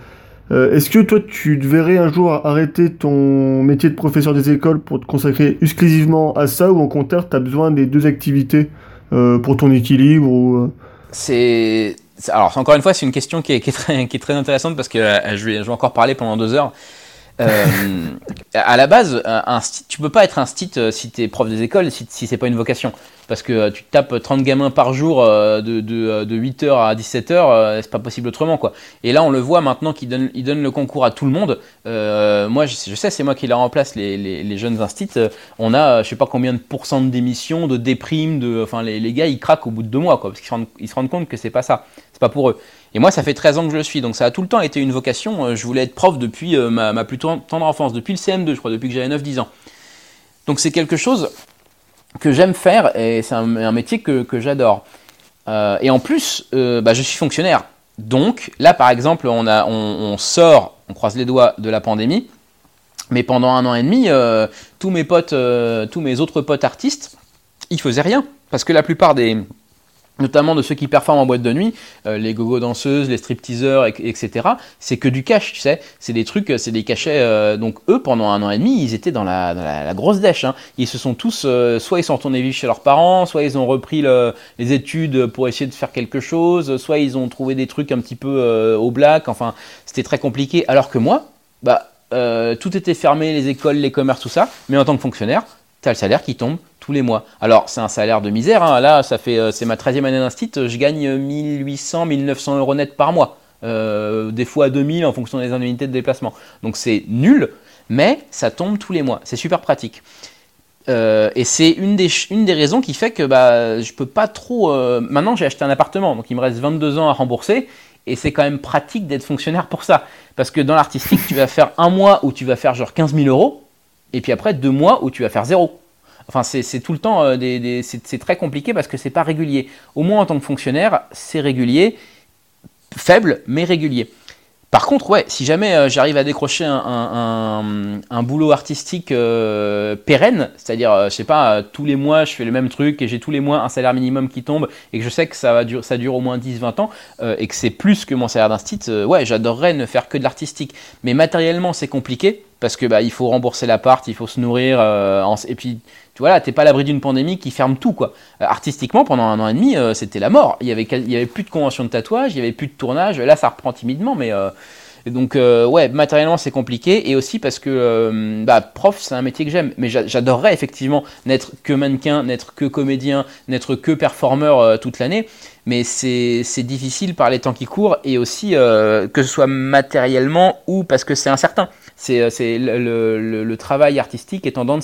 euh, est-ce que toi, tu devrais un jour arrêter ton métier de professeur des écoles pour te consacrer exclusivement à ça ou en contraire, tu as besoin des deux activités pour ton équilibre ou, C'est alors encore une fois, c'est une question qui est, qui est, très, qui est très intéressante parce que je, vais, je vais encore parler pendant deux heures. Euh, à la base, un, tu peux pas être un stit euh, si tu es prof des écoles, si, si c'est pas une vocation. Parce que euh, tu tapes 30 gamins par jour de, de, de 8h à 17h, c'est pas possible autrement. quoi. Et là, on le voit maintenant qu'ils donnent, ils donnent le concours à tout le monde. moi, je, sais, c'est moi qui leur remplace les, les, les, jeunes instits. On a, je sais pas combien de pourcents de démission, de déprime, de, enfin, les, gars, ils craquent au bout de deux mois, parce qu'ils se rendent, ils se rendent compte que c'est pas ça. C'est pas pour eux. Et moi, ça fait 13 ans que je le suis, donc ça a tout le temps été une vocation. Euh, je voulais être prof depuis euh, ma, plus tendre enfance, depuis le CM2, je crois, depuis que j'avais 9-10 ans. Donc c'est quelque chose que j'aime faire et c'est un, métier que, j'adore. Euh, et en plus, bah, je suis fonctionnaire. Donc là, par exemple, on, sort, on croise les doigts de la pandémie, mais pendant un an et demi, tous mes potes, tous mes autres potes artistes, ils faisaient rien. Parce que la plupart des, notamment de ceux qui performent en boîte de nuit, euh, les gogo danseuses, les stripteaseurs, etc. C'est que du cash, tu sais. C'est des trucs, c'est des cachets. Euh, donc eux, pendant un an et demi, ils étaient dans la, grosse dèche. Hein. Ils se sont tous, euh, soit ils sont retournés vivre chez leurs parents, soit ils ont repris les études pour essayer de faire quelque chose, soit ils ont trouvé des trucs un petit peu au black. Enfin, c'était très compliqué. Alors que moi, bah, tout était fermé, les écoles, les commerces, tout ça. Mais en tant que fonctionnaire, tu as le salaire qui tombe tous les mois. Alors, c'est un salaire de misère. Hein. Là, ça fait, euh, c'est ma 13e année d'instit. Je gagne 1800, 1900 euros net par mois. Euh, des fois 2000 en fonction des indemnités de déplacement. Donc, c'est nul, mais ça tombe tous les mois. C'est super pratique. Euh, et c'est une des, une des raisons qui fait que bah, je peux pas trop. maintenant, j'ai acheté un appartement, donc il me reste 22 ans à rembourser. Et c'est quand même pratique d'être fonctionnaire pour ça. Parce que dans l'artistique, tu vas faire un mois où tu vas faire genre 15 000 euros et puis après deux mois où tu vas faire zéro. Enfin, c'est tout le temps, euh, des, c'est très compliqué parce que c'est pas régulier. Au moins en tant que fonctionnaire, c'est régulier, faible mais régulier. Par contre, ouais, si jamais euh, j'arrive à décrocher un, boulot artistique euh, pérenne, c'est-à-dire, je sais pas, tous les mois je fais le même truc et j'ai tous les mois un salaire minimum qui tombe et que je sais que ça, va dur, ça dure au moins 10-20 ans et que c'est plus que mon salaire d'instit, ouais, j'adorerais ne faire que de l'artistique. Mais matériellement, c'est compliqué parce que bah, il faut rembourser l'appart, il faut se nourrir, euh, et puis tu vois t'es pas à l'abri d'une pandémie qui ferme tout quoi. Euh, artistiquement, pendant un an et demi, euh, c'était la mort. Il y avait il y avait plus de convention de tatouage, il y avait plus de tournage. Là, ça reprend timidement, mais donc ouais, matériellement c'est compliqué et aussi parce que bah, prof c'est un métier que j'aime, mais j'adorerais effectivement n'être que mannequin, n'être que comédien, n'être que performeur toute l'année, mais c'est difficile par les temps qui courent et aussi que ce soit matériellement ou parce que c'est incertain. C'est euh, le, travail artistique est en dents de.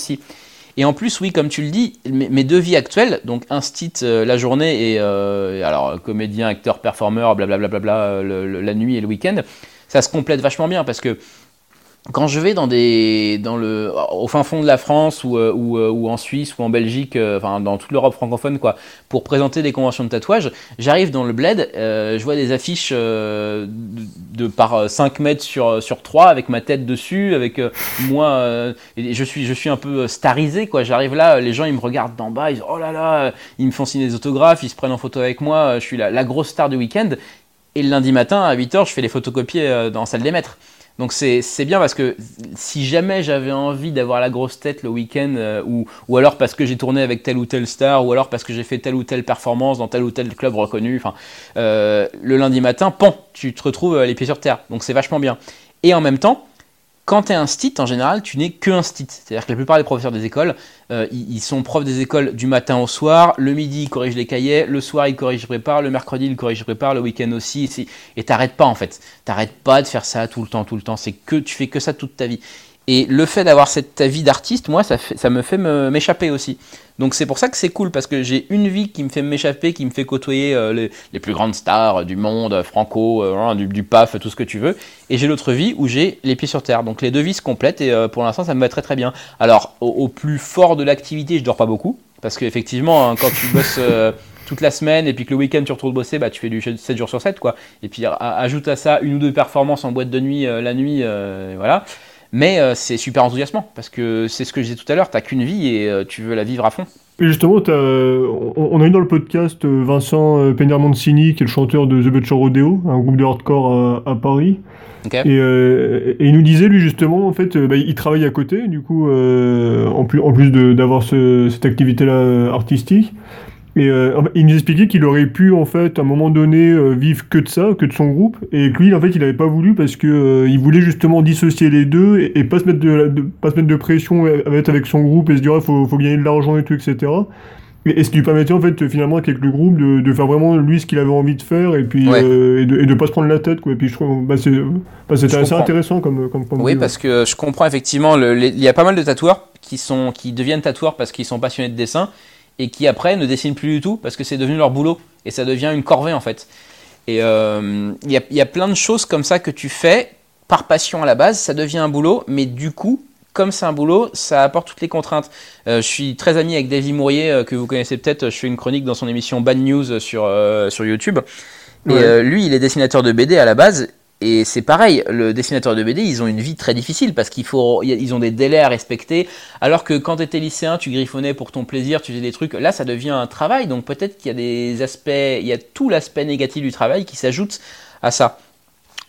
Et en plus, oui, comme tu le dis, mes, deux vies actuelles, donc instit euh, la journée et euh, alors comédien, acteur, performeur, blablabla, bla, la nuit et le week-end, ça se complète vachement bien parce que quand je vais dans des, dans le, au fin fond de la France ou, euh, ou, euh, ou en Suisse ou en Belgique, euh, enfin dans toute l'Europe francophone, quoi, pour présenter des conventions de tatouage, j'arrive dans le bled, je vois des affiches de, par 5 mètres sur, sur 3 avec ma tête dessus, avec moi, je, suis, je suis un peu starisé, quoi. J'arrive là, les gens ils me regardent d'en bas, ils disent oh là là, ils me font signer des autographes, ils se prennent en photo avec moi, je suis la, la grosse star du week-end. Et le lundi matin à 8h, je fais les photocopies dans la salle des maîtres. Donc c'est bien parce que si jamais j'avais envie d'avoir la grosse tête le week-end, euh, ou, alors parce que j'ai tourné avec telle ou telle star, ou alors parce que j'ai fait telle ou telle performance dans tel ou tel club reconnu, euh, le lundi matin, pan, tu te retrouves les pieds sur terre. Donc c'est vachement bien. Et en même temps, quand tu es un stit, en général, tu n'es que un stit. C'est-à-dire que la plupart des professeurs des écoles, euh, ils, sont profs des écoles du matin au soir. Le midi, ils corrigent les cahiers. Le soir, ils corrigent, préparent. Le mercredi, ils corrigent, préparent. Le week-end aussi. Et t'arrêtes pas, en fait. T'arrêtes pas de faire ça tout le temps, tout le temps. C'est que tu fais que ça toute ta vie. Et le fait d'avoir cette vie d'artiste, moi, ça, me fait m'échapper aussi. Donc c'est pour ça que c'est cool, parce que j'ai une vie qui me fait m'échapper, qui me fait côtoyer euh, les, plus grandes stars du monde, franco, euh, du, PAF, tout ce que tu veux. Et j'ai l'autre vie où j'ai les pieds sur terre. Donc les deux vies se complètent, et euh, pour l'instant, ça me va très très bien. Alors, au, plus fort de l'activité, je dors pas beaucoup, parce qu'effectivement, hein, quand tu bosses... toute la semaine et puis que le week-end tu retournes bosser, bah, tu fais du 7 jours sur 7 quoi. Et puis ajoute à ça une ou deux performances en boîte de nuit la nuit, voilà. Mais euh, c'est super enthousiasmant parce que c'est ce que je disais tout à l'heure, t'as qu'une vie et euh, tu veux la vivre à fond. Et justement, on, a eu dans le podcast euh, Vincent Penermancini, qui est le chanteur de The Butcher Rodeo, un groupe de hardcore à, Paris. Et, il nous disait, lui, justement, en fait, bah, il travaille à côté, du coup, en plus, en plus d'avoir cette activité-là artistique. Et euh, il nous expliquait qu'il aurait pu en fait à un moment donné euh, vivre que de ça, que de son groupe, et que lui en fait il n'avait pas voulu parce que euh, il voulait justement dissocier les deux et, pas se mettre de, pas se mettre de pression avec, avec son groupe et se dire il faut, faut gagner de l'argent et tout etc. Et, ce qui lui permettait en fait finalement avec le groupe de, de faire vraiment lui ce qu'il avait envie de faire et puis et, de, et de pas se prendre la tête quoi. Et puis je trouve bah, c'est bah, c'était assez intéressant comme comme, Oui parce que je comprends effectivement il y a pas mal de tatoueurs qui sont qui deviennent tatoueurs parce qu'ils sont passionnés de dessin et qui après ne dessinent plus du tout parce que c'est devenu leur boulot et ça devient une corvée en fait. Et il euh, y, a, plein de choses comme ça que tu fais par passion à la base, ça devient un boulot, mais du coup, comme c'est un boulot, ça apporte toutes les contraintes. Euh, je suis très ami avec David Mourier, euh, que vous connaissez peut-être, je fais une chronique dans son émission Bad News sur, sur YouTube. Et lui, il est dessinateur de BD à la base, et c'est pareil, le dessinateur de BD, ils ont une vie très difficile parce qu'ils ont des délais à respecter. Alors que quand tu étais lycéen, tu griffonnais pour ton plaisir, tu faisais des trucs. Là, ça devient un travail. Donc peut-être qu'il y a des aspects, il y a tout l'aspect négatif du travail qui s'ajoute à ça.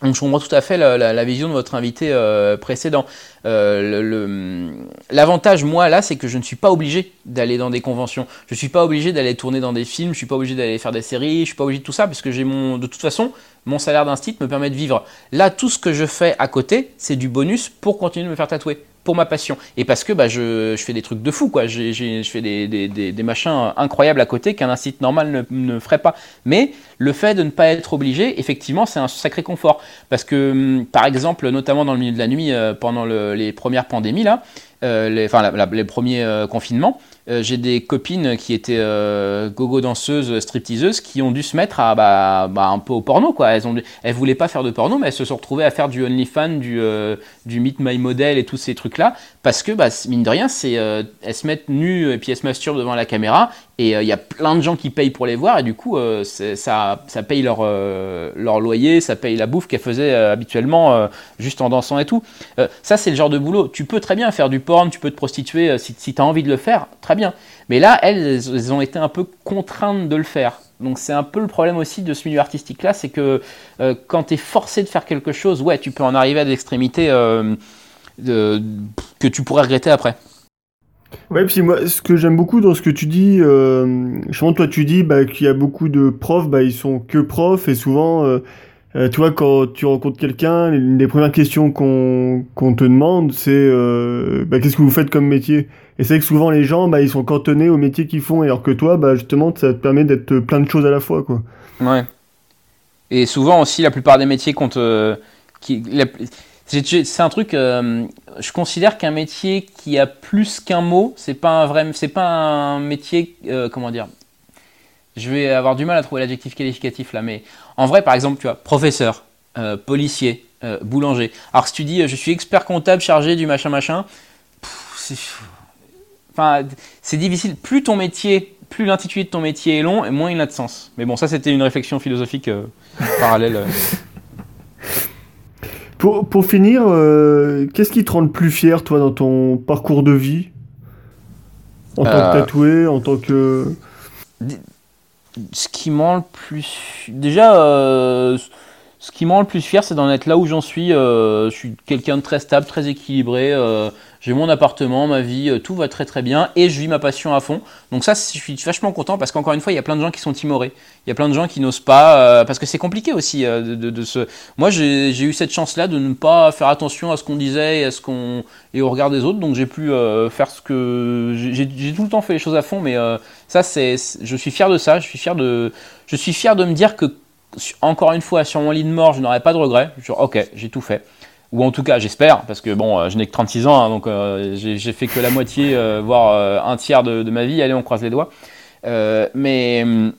Donc je comprends tout à fait la, vision de votre invité euh, précédent. Euh, l'avantage, moi, là, c'est que je ne suis pas obligé d'aller dans des conventions. Je ne suis pas obligé d'aller tourner dans des films, je ne suis pas obligé d'aller faire des séries, je ne suis pas obligé de tout ça, parce que j'ai mon, de toute façon, mon salaire d'un site me permet de vivre. Là, tout ce que je fais à côté, c'est du bonus pour continuer de me faire tatouer pour ma passion. Et parce que bah, je, fais des trucs de fou, je fais des, machins incroyables à côté qu'un site normal ne, ne, ferait pas. Mais le fait de ne pas être obligé, effectivement, c'est un sacré confort. Parce que, hum, par exemple, notamment dans le milieu de la nuit, euh, pendant les premières pandémies, là, euh, les, enfin, les premiers euh, confinements, j'ai des copines qui étaient gogo danseuses, stripteaseuses, qui ont dû se mettre à bah, bah, un peu au porno, quoi. Elles, ont, elles voulaient pas faire de porno, mais elles se sont retrouvées à faire du OnlyFans, du, du Meet My Model et tous ces trucs-là, parce que, bah, mine de rien, elles se mettent nues et puis elles se masturbent devant la caméra, et il y a plein de gens qui payent pour les voir, et du coup, ça, ça paye leur, leur loyer, ça paye la bouffe qu'elles faisaient habituellement juste en dansant et tout. ça, c'est le genre de boulot. Tu peux très bien faire du tu peux te prostituer euh, si, tu as envie de le faire, très bien. Mais là, elles, elles ont été un peu contraintes de le faire. Donc c'est un peu le problème aussi de ce milieu artistique-là, c'est que euh, quand tu es forcé de faire quelque chose, ouais, tu peux en arriver à des extrémités euh, que tu pourrais regretter après. Ouais, puis moi, ce que j'aime beaucoup dans ce que tu dis, euh, toi tu dis bah, qu'il y a beaucoup de profs, bah, ils sont que profs et souvent euh, tu vois, quand tu rencontres quelqu'un, les premières questions qu'on te demande, c'est euh, bah, qu'est-ce que vous faites comme métier? Et c'est que souvent les gens, bah, ils sont cantonnés au métier qu'ils font, alors que toi, bah, justement, ça te permet d'être plein de choses à la fois, quoi. Ouais. Et souvent aussi, la plupart des métiers qu'on te... c'est un truc. Euh, je considère qu'un métier qui a plus qu'un mot, c'est pas un vrai, c'est pas un métier, comment dire, je vais avoir du mal à trouver l'adjectif qualificatif là, mais en vrai, par exemple, tu vois, professeur, euh, policier, euh, boulanger. Alors, si tu dis, euh, je suis expert comptable chargé du machin machin, c'est enfin, difficile. Plus ton métier, plus l'intitulé de ton métier est long, et moins il a de sens. Mais bon, ça, c'était une réflexion philosophique parallèle. Pour, pour finir, qu'est-ce qui te rend le plus fier, toi, dans ton parcours de vie? En tant que tatoué, en tant que ce qui m'a le plus. Déjà, euh, ce qui m'a le plus fier, c'est d'en être là où j'en suis. Euh, je suis quelqu'un de très stable, très équilibré. Euh, j'ai mon appartement, ma vie, tout va très très bien et je vis ma passion à fond. Donc ça, je suis vachement content parce qu'encore une fois, il y a plein de gens qui sont timorés. Il y a plein de gens qui n'osent pas parce que c'est compliqué aussi de, de, se. Moi, j'ai eu cette chance-là de ne pas faire attention à ce qu'on disait et à ce qu'on et au regard des autres. Donc j'ai pu faire ce que j'ai tout le temps fait les choses à fond, mais ça, c'est, je suis fier de ça. Je suis fier de, je suis fier de me dire que, encore une fois, sur mon lit de mort, je n'aurai pas de regrets. Genre, ok, j'ai tout fait. Ou en tout cas, j'espère, parce que bon, euh, je n'ai que 36 ans, hein, donc euh, j'ai fait que la moitié, euh, voire un tiers de, ma vie. Allez, on croise les doigts. mais hum,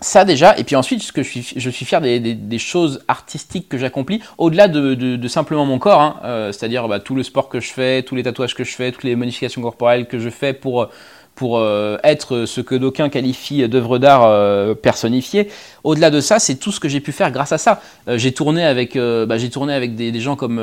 ça déjà, et puis ensuite, ce que je suis, je suis fier des, choses artistiques que j'accomplis, au-delà de, de, simplement mon corps, hein, c'est-à-dire bah, tout le sport que je fais, tous les tatouages que je fais, toutes les modifications corporelles que je fais pour pour euh, être ce que d'aucuns qualifient d'œuvre d'art euh, personnifiée. Au-delà de ça, c'est tout ce que j'ai pu faire grâce à ça. Euh, j'ai tourné avec, bah, j'ai tourné avec des, gens comme,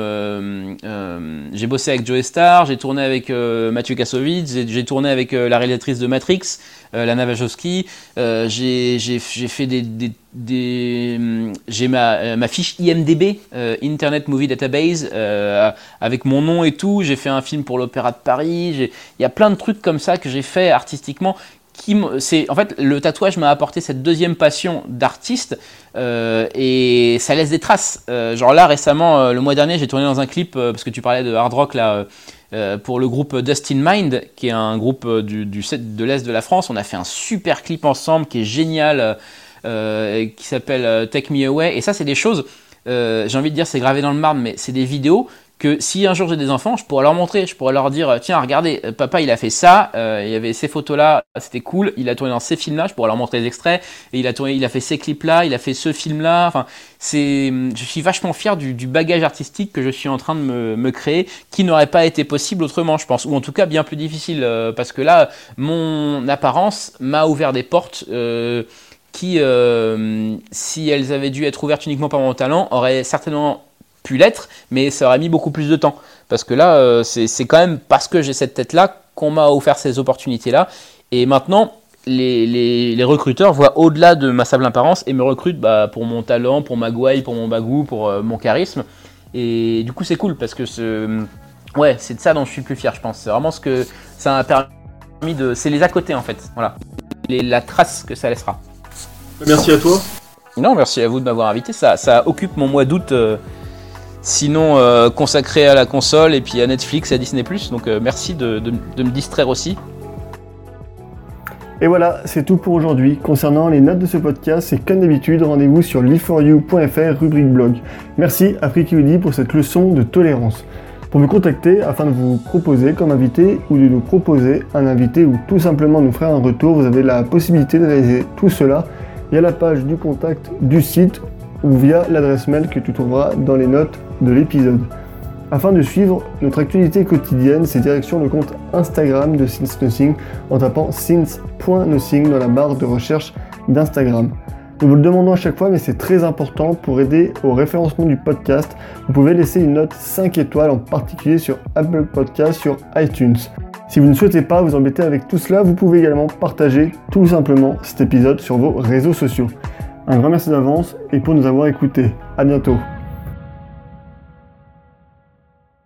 j'ai bossé avec Joe Star, j'ai tourné avec Mathieu Kassovitz, j'ai tourné avec la réalisatrice de Matrix, Lana Wachowski. j'ai fait des, des, j'ai ma, ma, fiche IMDB, Internet Movie Database, avec mon nom et tout. J'ai fait un film pour l'Opéra de Paris. Il y a plein de trucs comme ça que j'ai fait artistiquement en fait le tatouage m'a apporté cette deuxième passion d'artiste euh, et ça laisse des traces euh, genre là récemment euh, le mois dernier j'ai tourné dans un clip parce que tu parlais de hard rock là pour le groupe Dust in Mind qui est un groupe du, du de l'est de la France on a fait un super clip ensemble qui est génial qui s'appelle Take Me Away. Et ça c'est des choses j'ai envie de dire c'est gravé dans le marbre mais c'est des vidéos que si un jour j'ai des enfants, je pourrais leur montrer, je pourrais leur dire tiens regardez, euh, papa il a fait ça, euh, il y avait ces photos là, c'était cool, il a tourné dans ces films là, je pourrais leur montrer des extraits, et il a tourné, il a fait ces clips là, il a fait ce film là, enfin c'est, je suis vachement fier du, bagage artistique que je suis en train de me, créer, qui n'aurait pas été possible autrement, je pense, ou en tout cas bien plus difficile, euh, parce que là mon apparence m'a ouvert des portes qui, si elles avaient dû être ouvertes uniquement par mon talent, auraient certainement pu l'être, mais ça aurait mis beaucoup plus de temps. Parce que là, c'est quand même parce que j'ai cette tête-là qu'on m'a offert ces opportunités-là. Et maintenant, les, recruteurs voient au-delà de ma simple apparence et me recrutent bah, pour mon talent, pour ma gouaille, pour mon bagou, pour euh, mon charisme. Et du coup, c'est cool parce que ouais, c'est de ça dont je suis plus fier, je pense. C'est vraiment ce que ça m'a permis de. C'est les à côté en fait. Voilà. la trace que ça laissera. Merci à toi. Non, merci à vous de m'avoir invité. Ça, ça occupe mon mois d'août. Euh, sinon euh, consacré à la console et puis à Netflix et à Disney ⁇ Donc merci de, me distraire aussi. Et voilà, c'est tout pour aujourd'hui. Concernant les notes de ce podcast, c'est comme d'habitude, rendez-vous sur live4you.fr rubrique blog. Merci à FreakyWD pour cette leçon de tolérance. Pour me contacter afin de vous proposer comme invité ou de nous proposer un invité ou tout simplement nous faire un retour, vous avez la possibilité de réaliser tout cela via la page du contact du site ou via l'adresse mail que tu trouveras dans les notes de l'épisode. Afin de suivre notre actualité quotidienne, c'est direction le compte Instagram de Since Nothing en tapant since.nothing dans la barre de recherche d'Instagram. Nous vous le demandons à chaque fois, mais c'est très important pour aider au référencement du podcast. Vous pouvez laisser une note 5 étoiles, en particulier sur Apple Podcast, sur iTunes. Si vous ne souhaitez pas vous embêter avec tout cela, vous pouvez également partager tout simplement cet épisode sur vos réseaux sociaux. Un grand merci d'avance et pour nous avoir écoutés. À bientôt.